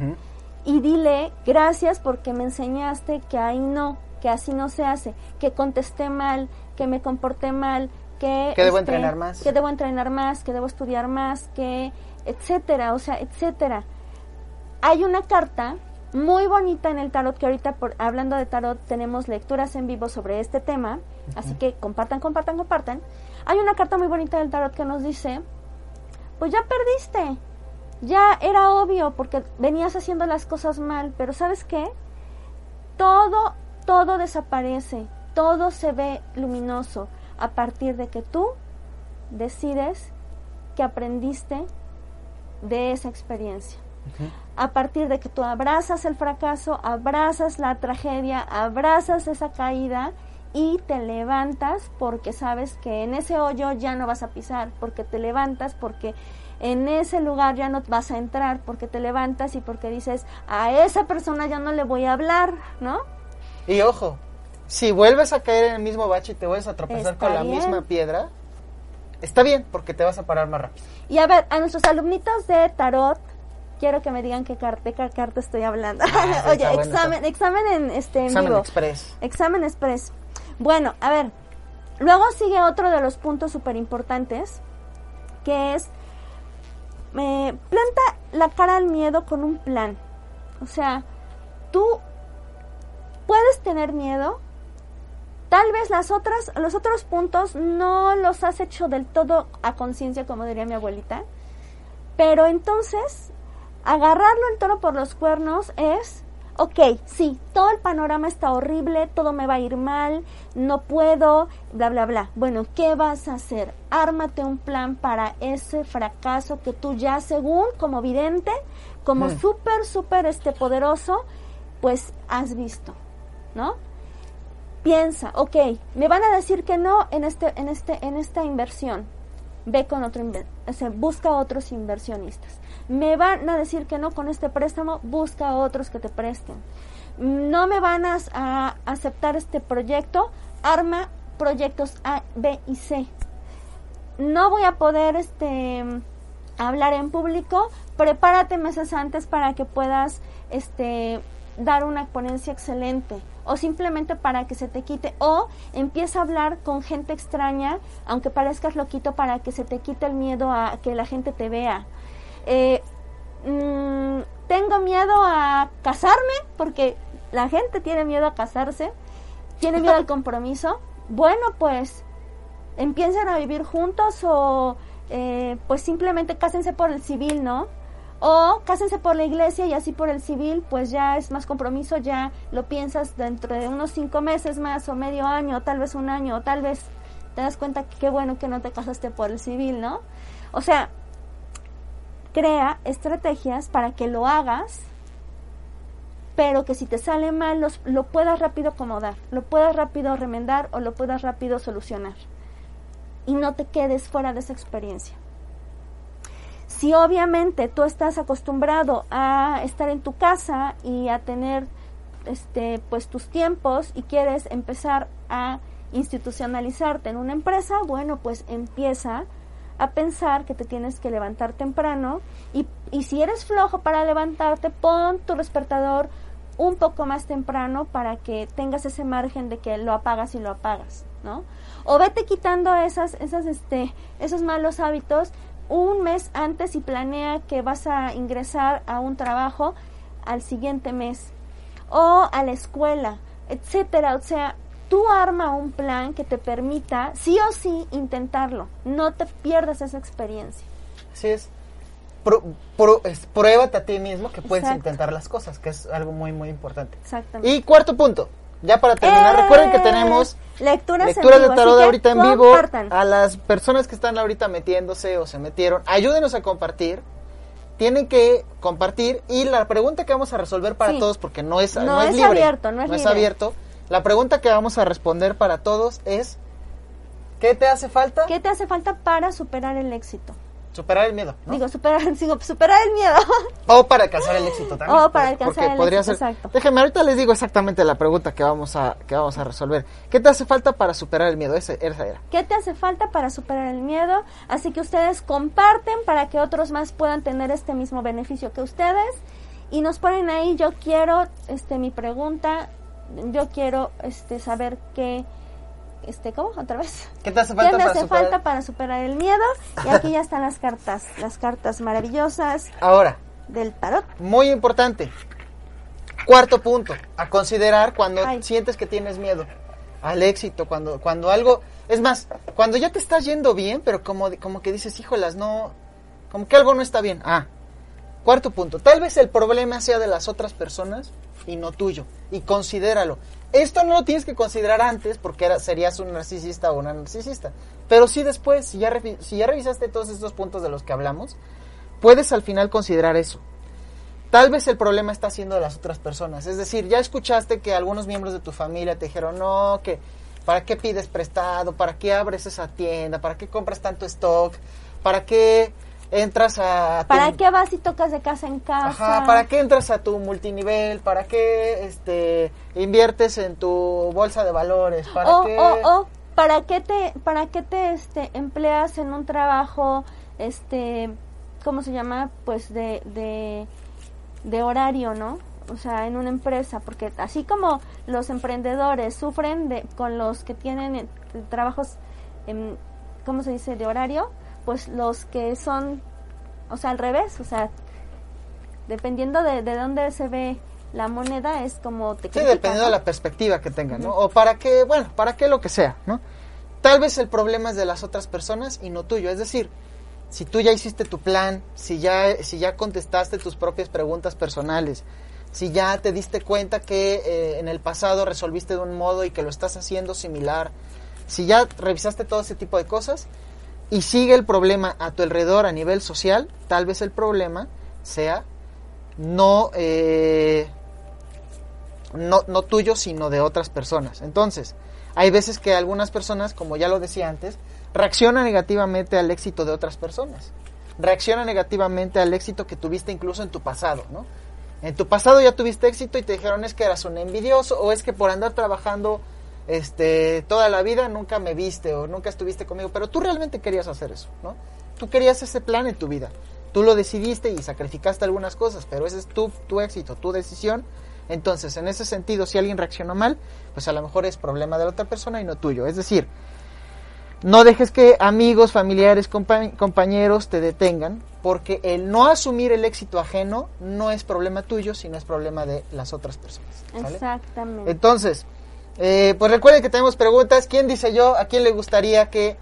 y dile gracias porque me enseñaste que ahí no, que así no se hace, que contesté mal, que me comporté mal, que Que debo entrenar más. que debo entrenar más, que debo estudiar más, que etcétera, o sea, etcétera. Hay una carta muy bonita en el tarot que ahorita por, hablando de tarot tenemos lecturas en vivo sobre este tema, así que compartan, compartan, compartan. Hay una carta muy bonita del tarot que nos dice, pues ya perdiste, ya era obvio porque venías haciendo las cosas mal, pero ¿sabes qué? Todo, todo desaparece, todo se ve luminoso a partir de que tú decides que aprendiste de esa experiencia. A partir de que tú abrazas el fracaso, abrazas la tragedia, abrazas esa caída y te levantas porque sabes que en ese hoyo ya no vas a pisar, porque te levantas porque en ese lugar ya no vas a entrar, porque te levantas y porque dices, a esa persona ya no le voy a hablar, ¿no? Y ojo, si vuelves a caer en el mismo bache y te vuelves a tropezar Está con la bien. misma piedra, está bien porque te vas a parar más rápido. Y a ver, a nuestros alumnitos de tarot, quiero que me digan qué carta, de qué carta estoy hablando. Ah, Oye, está examen, examen en este en Examen vivo. express. Examen express. Bueno, a ver, luego sigue otro de los puntos súper importantes, que es, eh, planta la cara al miedo con un plan. O sea, tú tener miedo, tal vez las otras, los otros puntos no los has hecho del todo a conciencia, como diría mi abuelita, pero entonces, agarrarlo el toro por los cuernos es, ok, sí, todo el panorama está horrible, todo me va a ir mal, no puedo, bla, bla, bla. Bueno, ¿qué vas a hacer? Ármate un plan para ese fracaso que tú ya, según como vidente, como Mm. súper, súper este, poderoso, pues has visto, ¿no? Piensa, ok, me van a decir que no en este, en este, en esta inversión ve con otro o sea, busca otros inversionistas. Me van a decir que no con este préstamo, busca otros que te presten. No me van a, a aceptar este proyecto, arma proyectos A, B y C. No voy a poder este hablar en público, prepárate meses antes para que puedas este dar una ponencia excelente o simplemente para que se te quite o empieza a hablar con gente extraña aunque parezcas loquito para que se te quite el miedo a que la gente te vea Eh, mm, tengo miedo a casarme porque la gente tiene miedo a casarse tiene miedo al compromiso bueno pues empiecen a vivir juntos o eh, pues simplemente cásense por el civil, ¿no? O cásense por la iglesia y así por el civil, pues ya es más compromiso, ya lo piensas dentro de unos cinco meses más o medio año, o tal vez un año, o tal vez te das cuenta que qué bueno que no te casaste por el civil, ¿no? O sea, crea estrategias para que lo hagas, pero que si te sale mal los- lo puedas rápido acomodar, lo puedas rápido remendar o lo puedas rápido solucionar y no te quedes fuera de esa experiencia. Si obviamente tú estás acostumbrado a estar en tu casa y a tener este pues tus tiempos y quieres empezar a institucionalizarte en una empresa, bueno, pues empieza a pensar que te tienes que levantar temprano y, y si eres flojo para levantarte, pon tu despertador un poco más temprano para que tengas ese margen de que lo apagas y lo apagas, ¿no? O vete quitando esas, esas, este, esos malos hábitos un mes antes y planea que vas a ingresar a un trabajo al siguiente mes o a la escuela, etcétera. O sea, tú arma un plan que te permita sí o sí intentarlo. No te pierdas esa experiencia. Así es. Pro, pro, es, pruébate a ti mismo que puedes Exacto. intentar las cosas, que es algo muy, muy importante. Exactamente. Y cuarto punto, ya para terminar, ¡Eh! recuerden que tenemos lecturas, lecturas en de vivo, tarot ahorita en vivo. compartan. A las personas que están ahorita metiéndose o se metieron, ayúdenos a compartir. Tienen que compartir y la pregunta que vamos a resolver para Sí. todos, porque no es, No no es es libre, abierto, no es libre. abierto. La pregunta que vamos a responder para todos es, ¿qué te hace falta? ¿Qué te hace falta para superar el éxito? Superar el miedo, ¿no? Digo, superar, digo, superar el miedo. O para alcanzar el éxito también. O para alcanzar el podría éxito, ser- exacto. Déjenme, ahorita les digo exactamente la pregunta que vamos a, que vamos a resolver. ¿Qué te hace falta para superar el miedo? Ese, esa era. ¿Qué te hace falta para superar el miedo? Así que ustedes comparten para que otros más puedan tener este mismo beneficio que ustedes. Y nos ponen ahí, yo quiero, este, mi pregunta, yo quiero, este, saber qué, este, ¿cómo? Otra vez. ¿Qué te hace ¿Qué falta para superar? falta para superar el miedo? Y aquí ya están las cartas, las cartas maravillosas Ahora, del tarot. muy importante. Cuarto punto, a considerar cuando Ay. sientes que tienes miedo al éxito, cuando, cuando algo, es más, cuando ya te estás yendo bien, pero como, como que dices, híjolas, no, como que algo no está bien. Ah, cuarto punto, tal vez el problema sea de las otras personas y no tuyo, y considéralo. Esto no lo tienes que considerar antes porque serías un narcisista o una narcisista, pero sí después, si ya, si ya revisaste todos estos puntos de los que hablamos, puedes al final considerar eso. Tal vez el problema está siendo de las otras personas. Es decir, ya escuchaste que algunos miembros de tu familia te dijeron, no, que ¿para qué pides prestado? ¿Para qué abres esa tienda? ¿Para qué compras tanto stock? ¿Para qué entras a... tu- ¿Para qué vas y tocas de casa en casa? Ajá, ¿para qué entras a tu multinivel? ¿Para qué este, inviertes en tu bolsa de valores? ¿Para o, qué...? ¿para qué te, para qué te este, empleas en un trabajo, este, ¿cómo se llama? Pues de, de, de horario, ¿no? O sea, en una empresa, porque así como los emprendedores sufren de, con los que tienen eh, trabajos, en, ¿cómo se dice? De horario, pues los que son, o sea, al revés, o sea, dependiendo de, de dónde se ve la moneda, es como te Sí, critican, dependiendo de la perspectiva que tengan, ¿no? O para qué, bueno, para qué lo que sea, ¿no? Tal vez el problema es de las otras personas y no tuyo. Es decir, si tú ya hiciste tu plan, si ya, si ya contestaste tus propias preguntas personales, si ya te diste cuenta que eh, en el pasado resolviste de un modo y que lo estás haciendo similar, si ya revisaste todo ese tipo de cosas y sigue el problema a tu alrededor a nivel social, tal vez el problema sea no eh, no, no tuyo, sino de otras personas. Entonces, hay veces que algunas personas, como ya lo decía antes, reaccionan negativamente al éxito de otras personas. Reaccionan negativamente al éxito que tuviste incluso en tu pasado, ¿no? En tu pasado ya tuviste éxito y te dijeron es que eras un envidioso o es que por andar trabajando este toda la vida nunca me viste o nunca estuviste conmigo, pero tú realmente querías hacer eso, ¿no? Tú querías ese plan en tu vida. Tú lo decidiste y sacrificaste algunas cosas, pero ese es tu, tu éxito, tu decisión. Entonces, en ese sentido, si alguien reaccionó mal, pues a lo mejor es problema de la otra persona y no tuyo. Es decir, no dejes que amigos, familiares, compa- compañeros te detengan, porque el no asumir el éxito ajeno no es problema tuyo, sino es problema de las otras personas. ¿sale? Exactamente. Entonces, eh, pues recuerden que tenemos preguntas. ¿Quién dice yo? ¿A quién le gustaría que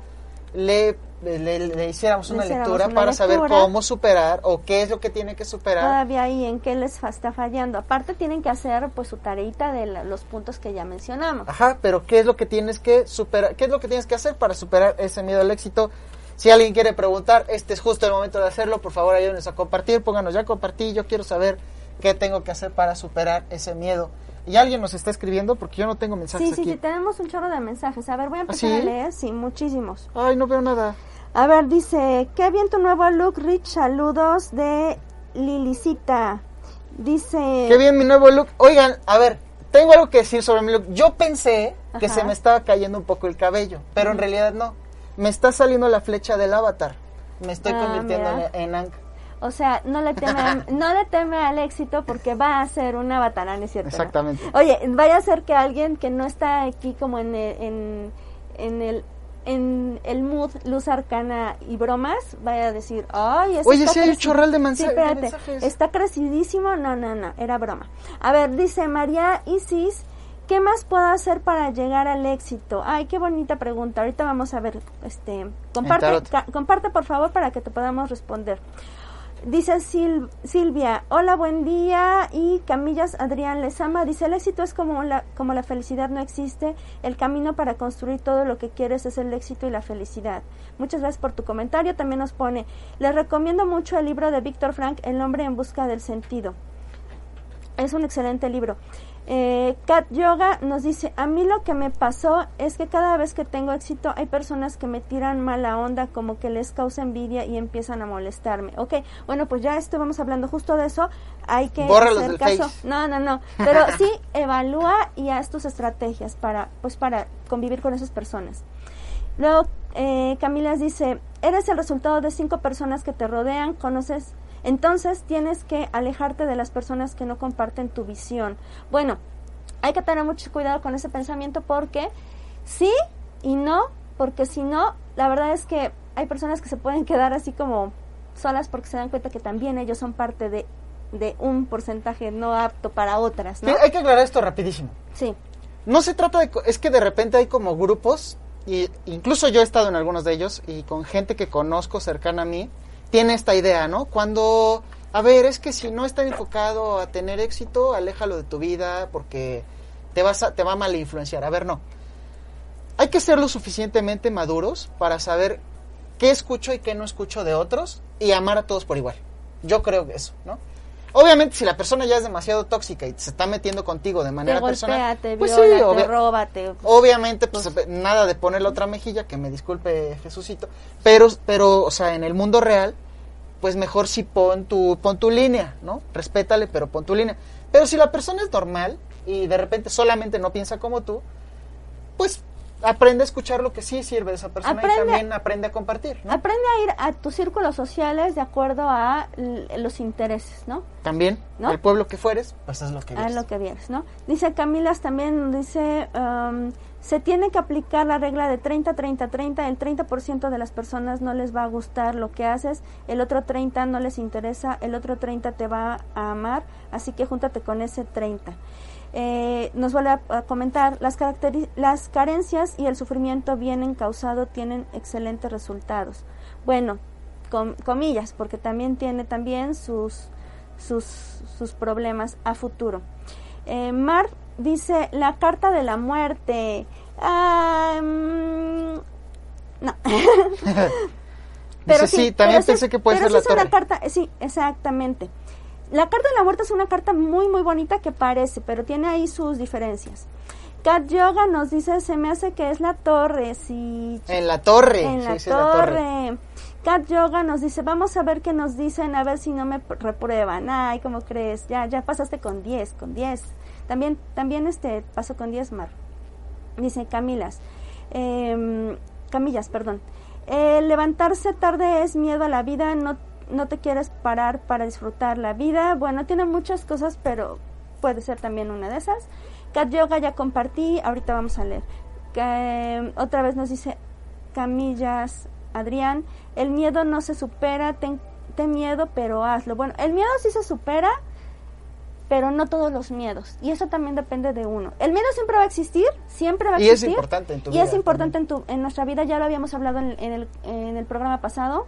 le, le, le hiciéramos una hiciéramos lectura una para saber cómo superar o qué es lo que tiene que superar? Todavía ahí en qué les está fallando. Aparte tienen que hacer pues su tareita de la- los puntos que ya mencionamos. Ajá, pero ¿qué es lo que tienes que superar? ¿Qué es lo que tienes que hacer para superar ese miedo al éxito? Si alguien quiere preguntar, este es justo el momento de hacerlo. Por favor, ayúdenos a compartir. Pónganos ya compartí. Yo quiero saber qué tengo que hacer para superar ese miedo. Y alguien nos está escribiendo porque yo no tengo mensajes Sí, sí, aquí. sí, tenemos un chorro de mensajes. A ver, voy a empezar ¿Ah, sí? a leer. Sí, muchísimos. Ay, no veo nada. A ver, dice, qué bien tu nuevo look, Rich. Saludos de Lilicita. Dice... Qué bien mi nuevo look. Oigan, a ver, tengo algo que decir sobre mi look. Yo pensé que se me estaba cayendo un poco el cabello, pero en realidad no. Me está saliendo la flecha del avatar. Me estoy Ah, convirtiendo mira. en, en. O sea, no le teme, no le teme al éxito porque va a ser una batarán, ¿es cierto? no? Exactamente. Oye, vaya a ser que alguien que no está aquí como en el, en, en el en el mood luz arcana y bromas vaya a decir ay Oye, está sí hay un chorral de mensa- sí, de espérate, mensajes. está crecidísimo no no no era broma a ver dice María Isis ¿Qué más puedo hacer para llegar al éxito? Ay, qué bonita pregunta. Ahorita vamos a ver, este, comparte, ca- comparte por favor para que te podamos responder. Dice Sil- Silvia, hola, buen día. Y Camillas Adrián Lezama dice, el éxito es como la, como la felicidad no existe. El camino para construir todo lo que quieres es el éxito y la felicidad. Muchas gracias por tu comentario. También nos pone, les recomiendo mucho el libro de Víctor Frank, El hombre en busca del sentido. Es un excelente libro. Eh, Kat Yoga nos dice, a mí lo que me pasó es que cada vez que tengo éxito hay personas que me tiran mala onda, como que les causa envidia y empiezan a molestarme. Ok, bueno, pues ya estuvimos hablando justo de eso. Hay que Bórralos hacer caso. Face. No, no, no. Pero sí evalúa y haz tus estrategias para, pues, para convivir con esas personas. Luego, eh, Camilas dice, eres el resultado de cinco personas que te rodean, conoces, entonces tienes que alejarte de las personas que no comparten tu visión. Bueno, hay que tener mucho cuidado con ese pensamiento porque sí y no, porque si no, la verdad es que hay personas que se pueden quedar así como solas porque se dan cuenta que también ellos son parte de, de un porcentaje no apto para otras, ¿no? Sí, Hay que aclarar esto rapidísimo. Sí, No se trata de... Es que de repente hay como grupos, y incluso yo he estado en algunos de ellos, y con gente que conozco cercana a mí, tiene esta idea, ¿no? Cuando... A ver, es que si no estás enfocado a tener éxito, aléjalo de tu vida porque te, vas a, te va a mal influenciar. A ver, no. Hay que ser lo suficientemente maduros para saber qué escucho y qué no escucho de otros y amar a todos por igual. Yo creo que eso, ¿no? Obviamente, si la persona ya es demasiado tóxica y se está metiendo contigo de te manera golpea, personal, te pues viola, sí, te roba, te... Obviamente, pues nada de poner la otra mejilla, que me disculpe Jesucito, pero, pero, o sea, en el mundo real, pues mejor si pon tu, pon tu línea, ¿no? Respétale, pero pon tu línea. Pero si la persona es normal y de repente solamente no piensa como tú, pues aprende a escuchar lo que sí sirve de esa persona Aprende- y también aprende a compartir, ¿no? Aprende a ir a tus círculos sociales de acuerdo a los intereses, ¿no? También, ¿No? el pueblo que fueres, pues es lo que A eres. lo que vienes, ¿no? Dice Camilas también, dice, um, se tiene que aplicar la regla de 30-30-30, el 30% de las personas no les va a gustar lo que haces, el otro 30 no les interesa, el otro 30 te va a amar, así que júntate con ese 30. Eh, nos vuelve a, a comentar, las, las carencias y el sufrimiento bien encausado tienen excelentes resultados. Bueno, com- comillas, porque también tiene también sus, sus, sus problemas a futuro. Eh, Mar dice, la carta de la muerte. Mm, no. Dice, sí, también pero pensé que puede pero ser la es una carta, sí, exactamente. La carta de la muerte es una carta muy, muy bonita que parece, pero tiene ahí sus diferencias. Kat Yoga nos dice, se me hace que es la torre, sí. En la torre. En sí, la, sí, es la torre. Kat Yoga nos dice, vamos a ver qué nos dicen, a ver si no me reprueban. Ay, ¿cómo crees? Ya, ya pasaste con 10, con 10. También, también este, paso con 10, Mar. Dice Camilas. em, Camillas, perdón. Eh, levantarse tarde es miedo a la vida, no, no te quieres parar para disfrutar la vida. Bueno, tiene muchas cosas, pero puede ser también una de esas. Cat Yoga ya compartí, ahorita vamos a leer. Otra vez nos dice Camillas, Adrián, el miedo no se supera, ten, ten miedo, pero hazlo. Bueno, el miedo sí se supera, pero no todos los miedos. Y eso también depende de uno. El miedo siempre va a existir, siempre va a Y es existir. importante en tu y vida es importante en, tu, en nuestra vida, ya lo habíamos hablado en, en el, en el programa pasado.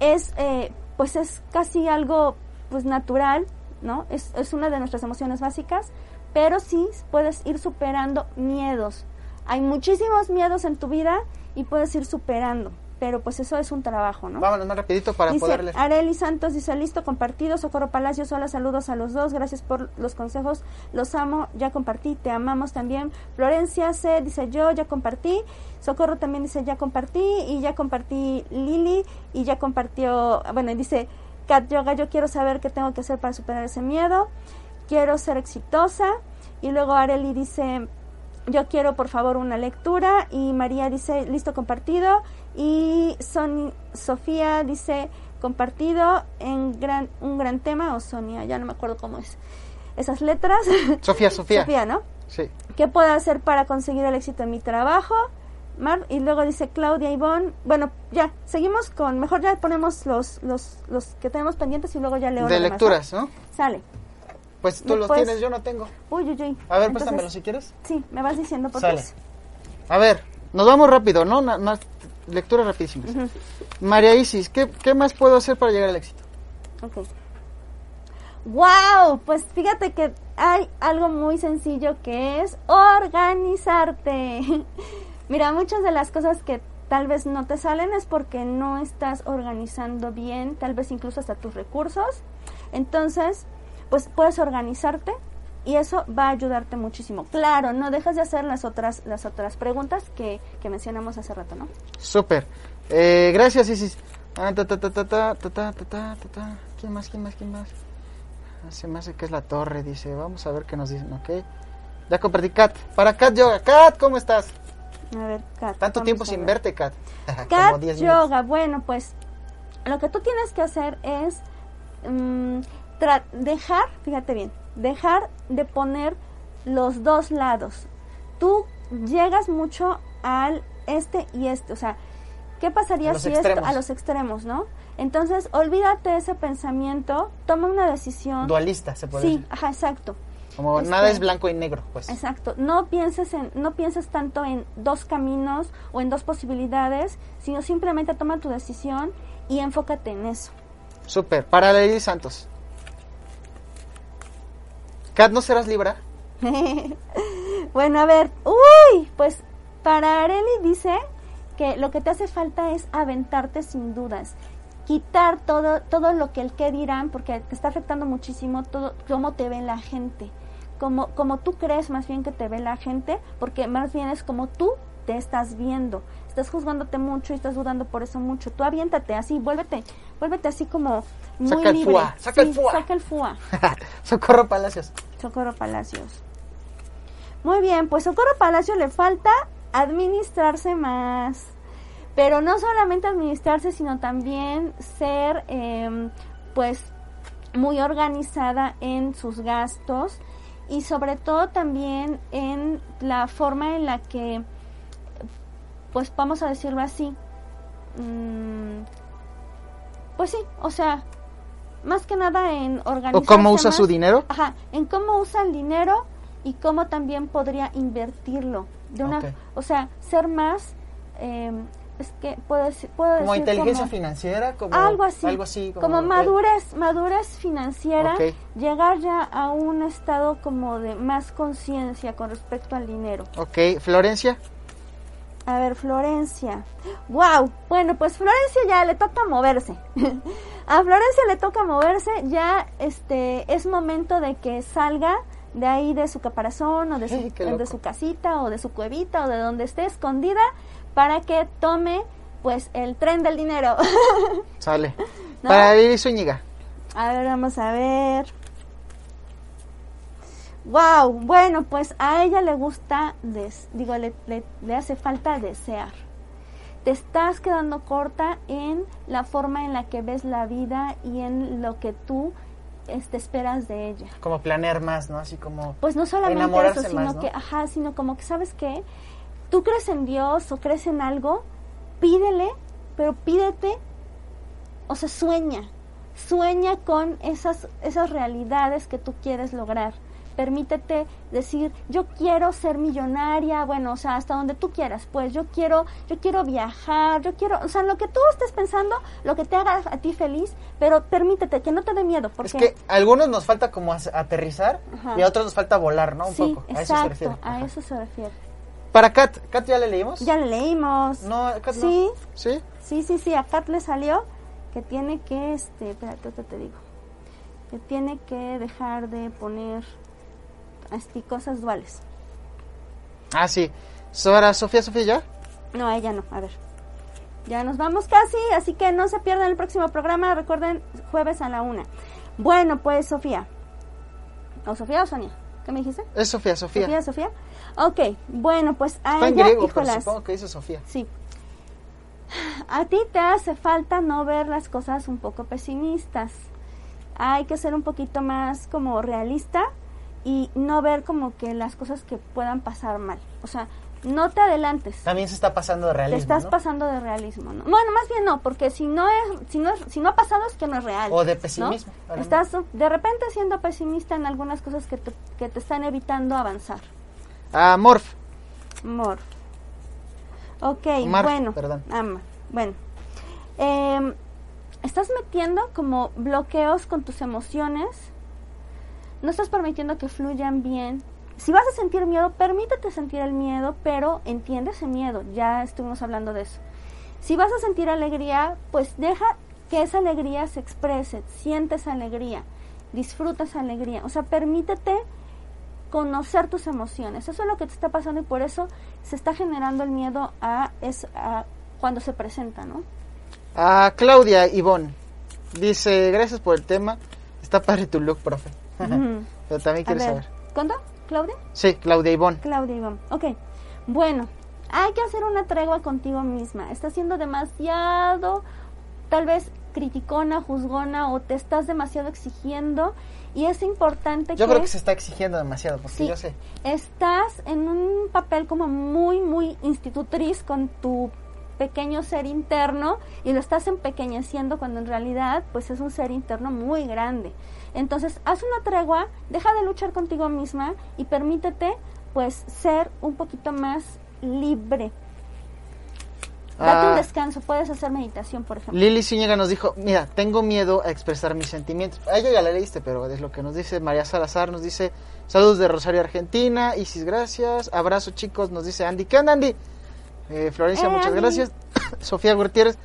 Es, eh, pues es casi algo, pues natural, ¿no? Es, es una de nuestras emociones básicas, pero sí puedes ir superando miedos. Hay muchísimos miedos en tu vida y puedes ir superando, pero pues eso es un trabajo, ¿no? Vámonos más rapidito para dice, poder leer. Areli Santos dice, listo, compartido. Socorro Palacios, hola, saludos a los dos. Gracias por los consejos. Los amo, ya compartí. Te amamos también. Florencia C dice, yo ya compartí. Socorro también dice, ya compartí. Y ya compartí Lili. Y ya compartió, bueno, y dice, Cat Yoga, yo quiero saber qué tengo que hacer para superar ese miedo. Quiero ser exitosa. Y luego Areli dice, yo quiero por favor una lectura. Y María dice, listo, compartido. Y Son Sofía dice, compartido en gran, un gran tema, o Sonia, ya no me acuerdo cómo es. Esas letras. Sofía, Sofía. Sofía, ¿no? Sí. ¿Qué puedo hacer para conseguir el éxito en mi trabajo? Mar, y luego dice Claudia Ivonne. Bueno, ya, seguimos con. Mejor ya ponemos los, los, los que tenemos pendientes y luego ya leo De demás, lecturas, ¿no? Sale. Pues tú los puedes- tienes, yo no tengo. Uy, uy, uy. A ver, Entonces, préstamelo si quieres. Sí, me vas diciendo por qué. A ver, nos vamos rápido, ¿no? Na- na- lectura rapidísima. María Isis, ¿qué, ¿qué más puedo hacer para llegar al éxito? Ok. Wow, pues fíjate que hay algo muy sencillo que es organizarte. Mira, muchas de las cosas que tal vez no te salen es porque no estás organizando bien, tal vez incluso hasta tus recursos. Entonces, pues puedes organizarte y eso va a ayudarte muchísimo. Claro, no dejas de hacer las otras, las otras preguntas que, que mencionamos hace rato, ¿no? Súper. Eh, gracias, Isis. ¿Quién más? ¿Quién más? ¿Quién más? Se me hace que es la torre, dice. Vamos a ver qué nos dicen, ¿ok? Ya compartí Kat. Para Kat Yoga. Kat, ¿cómo estás? A ver, Kat. Tanto tiempo sin verte, Kat. Kat Yoga. Bueno, pues lo que tú tienes que hacer es dejar, fíjate bien, dejar de poner los dos lados. Tú llegas mucho al este y este, o sea, ¿qué pasaría si esto a los extremos, no? Entonces, olvídate ese pensamiento, toma una decisión. Dualista, se puede Sí, decir. ajá, exacto. Como este- nada es blanco y negro, pues. Exacto, no pienses en no pienses tanto en dos caminos o en dos posibilidades, sino simplemente toma tu decisión y enfócate en eso. Súper. Para Lady Santos. Kat, ¿no serás Libra? bueno, a ver, uy, pues para Areli dice que lo que te hace falta es aventarte sin dudas, quitar todo todo lo que el que dirán porque te está afectando muchísimo todo cómo te ve la gente. Como, como tú crees más bien que te ve la gente, porque más bien es como tú te estás viendo. Estás juzgándote mucho y estás dudando por eso mucho. Tú aviéntate así, vuélvete, vuélvete así como muy Saca el libre. saca el fuá. Saca el fuá. Socorro Palacios. Socorro Palacios. Muy bien, pues Socorro Palacios le falta administrarse más. Pero no solamente administrarse, sino también ser, eh, pues, muy organizada en sus gastos y sobre todo también en la forma en la que, pues, vamos a decirlo así, mm, pues sí, o sea, más que nada en organizarse ¿O cómo usa más. su dinero? Ajá, en cómo usa el dinero y cómo también podría invertirlo. De una. O sea, ser más, eh, es que puedo decir, puedo Como decir inteligencia como- financiera, como algo así, algo así, como, eh, madurez, madurez financiera, llegar ya a un estado como de más conciencia con respecto al dinero. ok, Florencia. A ver, Florencia. Wow. Bueno, pues Florencia ya le toca moverse. a Florencia le toca moverse. Ya este es momento de que salga de ahí de su caparazón o de su, Ay, de su casita o de su cuevita o de donde esté escondida para que tome pues el tren del dinero. Sale. ¿No? Para Iris Zúñiga. A ver, vamos a ver. Wow, bueno, pues a ella le gusta, des- digo, le, le- le hace falta desear. Te estás quedando corta en la forma en la que ves la vida y en lo que tú este, esperas de ella. Como planear más, ¿no? Así como... Pues no solamente Enamorarse eso, sino más, ¿no? que, ajá, sino como que, ¿sabes qué? Tú crees en Dios o crees en algo, pídele, pero pídete, o sea, sueña, sueña con esas, esas realidades que tú quieres lograr. Permítete decir, yo quiero ser millonaria, bueno, o sea, hasta donde tú quieras, pues yo quiero, yo quiero viajar, yo quiero, o sea, lo que tú estés pensando, lo que te haga a ti feliz, pero permítete, que no te dé miedo, porque Es que a algunos nos falta como aterrizar Ajá. y a otros nos falta volar, ¿no? Un sí, poco. A eso se refiere. exacto, a eso se refiere. Para Kat. ¿Kat ya le leímos? Ya le leímos. No, Kat no. Sí. ¿Sí? Sí, sí, sí, a Kat le salió que tiene que, este, espérate, ahorita te digo, que tiene que dejar de poner así cosas duales. Ah, sí. Sora, Sofía, Sofía, ¿ya? No, ella no, a ver. Ya nos vamos casi, así que no se pierdan el próximo programa, recuerden, jueves a la una. Bueno, pues Sofía. ¿O Sofía o Sonia? ¿Qué me dijiste? Es Sofía, Sofía. Sofía, Sofía. Ok, bueno, pues a Está en ella, griego, pero híjolas. supongo que dice Sofía. Sí. A ti te hace falta no ver las cosas un poco pesimistas. Hay que ser un poquito más como realista y no ver como que las cosas que puedan pasar mal. O sea, no te adelantes. También se está pasando de Te realismo, estás ¿no? pasando de realismo, ¿no? Bueno, más bien no, porque si no es, si no, es- si no ha pasado es que no es real. O de pesimismo, Estás de repente siendo pesimista en algunas cosas que te, que te están evitando avanzar. Ah, Morph. Amor. Ok, Marf, bueno. perdón. ama, bueno. Em, estás metiendo como bloqueos con tus emociones. No estás permitiendo que fluyan bien. Si vas a sentir miedo, permítete sentir el miedo, pero entiende ese miedo. Ya estuvimos hablando de eso. Si vas a sentir alegría, pues deja que esa alegría se exprese. Siente esa alegría. Disfruta esa alegría. O sea, permítete conocer tus emociones. Eso es lo que te está pasando y por eso se está generando el miedo a, es, a cuando se presenta, ¿no? A Claudia Ivonne. Dice, gracias por el tema. Está padre tu look, profe. Pero también quiero saber. ¿cuándo? ¿Claudia? Sí, Claudia Ivonne. Claudia Iván. Ok, bueno, hay que hacer una tregua contigo misma. Estás siendo demasiado, tal vez criticona, juzgona o te estás demasiado exigiendo y es importante Yo que... creo que se está exigiendo demasiado, porque Sí. yo sé. estás en un papel como muy, muy institutriz con tu pequeño ser interno y lo estás empequeñeciendo cuando en realidad pues es un ser interno muy grande. Entonces, haz una tregua, deja de luchar contigo misma y permítete pues ser un poquito más libre. Date Ah. un descanso, puedes hacer meditación, por ejemplo. Lili Zúñiga nos dijo, mira, tengo miedo a expresar mis sentimientos. A ella ya la leíste, pero es lo que nos dice María Salazar, nos dice, saludos de Rosario, Argentina, Isis, gracias, abrazo chicos, nos dice Andy, ¿qué onda Andy? Eh, Florencia, Eh, muchas Andy. gracias. Sofía Gutiérrez,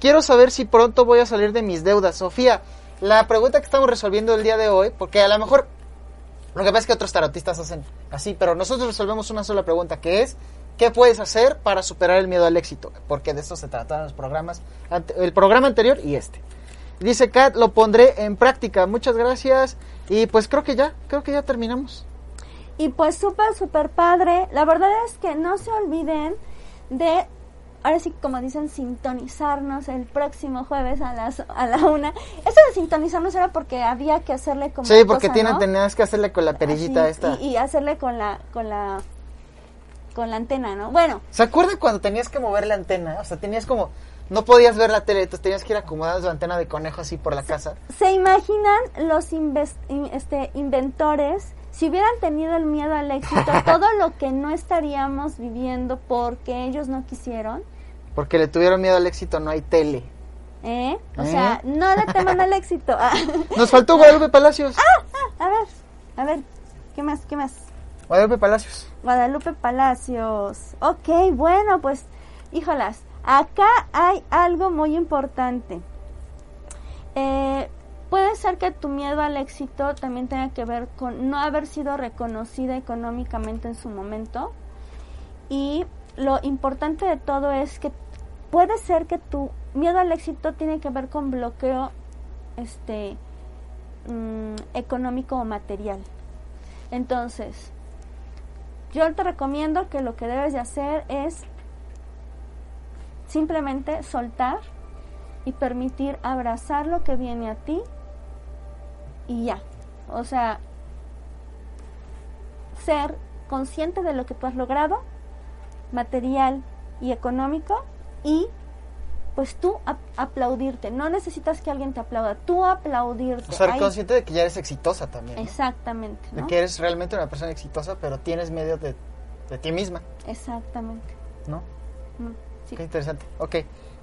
quiero saber si pronto voy a salir de mis deudas. Sofía, la pregunta que estamos resolviendo el día de hoy, porque a lo mejor, lo que pasa es que otros tarotistas hacen así, pero nosotros resolvemos una sola pregunta, que es, ¿qué puedes hacer para superar el miedo al éxito? Porque de eso se trataban los programas, el programa anterior y este. Dice Kat, lo pondré en práctica. Muchas gracias. Y pues creo que ya, creo que ya terminamos. Y pues súper, súper padre. La verdad es que no se olviden de, ahora sí, como dicen, sintonizarnos el próximo jueves a las a la una. Eso de sintonizarnos era porque había que hacerle como Sí, porque cosa, tenías que hacerle con la perillita Así, esta. Y, y hacerle con la, con la, con la antena, ¿no? Bueno, ¿Se acuerdan cuando tenías que mover la antena? O sea, tenías como, no podías ver la tele, entonces tenías que ir acomodando la antena de conejo así por la casa. ¿se imaginan los inves- in- este, inventores si hubieran tenido el miedo al éxito, todo lo que no estaríamos viviendo porque ellos no quisieron? Porque le tuvieron miedo al éxito, no hay tele. ¿Eh? O ¿Eh? sea, no le teman al éxito. Ah, Nos faltó Guadalupe Palacios. a ver, a ver, ¿qué más? ¿Qué más? Guadalupe Palacios. Guadalupe Palacios. Ok, bueno, pues, híjolas, acá hay algo muy importante. Eh, puede ser que tu miedo al éxito también tenga que ver con no haber sido reconocida económicamente en su momento. Y lo importante de todo es que puede ser que tu miedo al éxito tiene que ver con bloqueo este mm, económico o material. Entonces, yo te recomiendo que lo que debes de hacer es simplemente soltar y permitir abrazar lo que viene a ti y ya. O sea, ser consciente de lo que tú has logrado, material y económico, y pues tú ap- aplaudirte. No necesitas que alguien te aplauda, tú aplaudirte. O sea, consciente de que ya eres exitosa también. ¿no? Exactamente. De que eres realmente una persona exitosa, pero tienes miedo de, de ti misma, Exactamente. ¿no? Mm, sí. Qué interesante. Ok.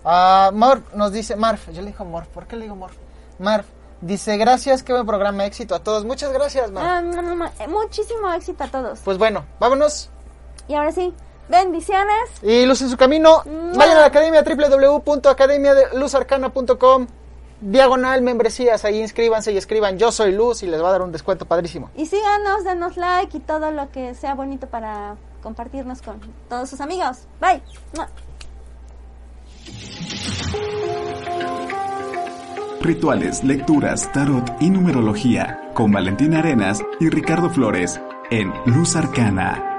Ah, Marf nos dice, Marf, yo le digo Morf, ¿por qué le digo Morf? Marf dice, gracias, qué buen programa, éxito a todos. Muchas gracias, Marf. Ah, no, eh, muchísimo éxito a todos. Pues bueno, vámonos. Y ahora sí, Bendiciones. Y luz en su camino. Vayan a la academia www.academiadeluzarcana.com. Diagonal membresías, ahí inscríbanse y escriban yo soy Luz y les va a dar un descuento padrísimo. Y síganos, denos like y todo lo que sea bonito para compartirnos con todos sus amigos. Bye. Rituales, lecturas, tarot y numerología con Valentina Arenas y Ricardo Flores en Luz Arcana.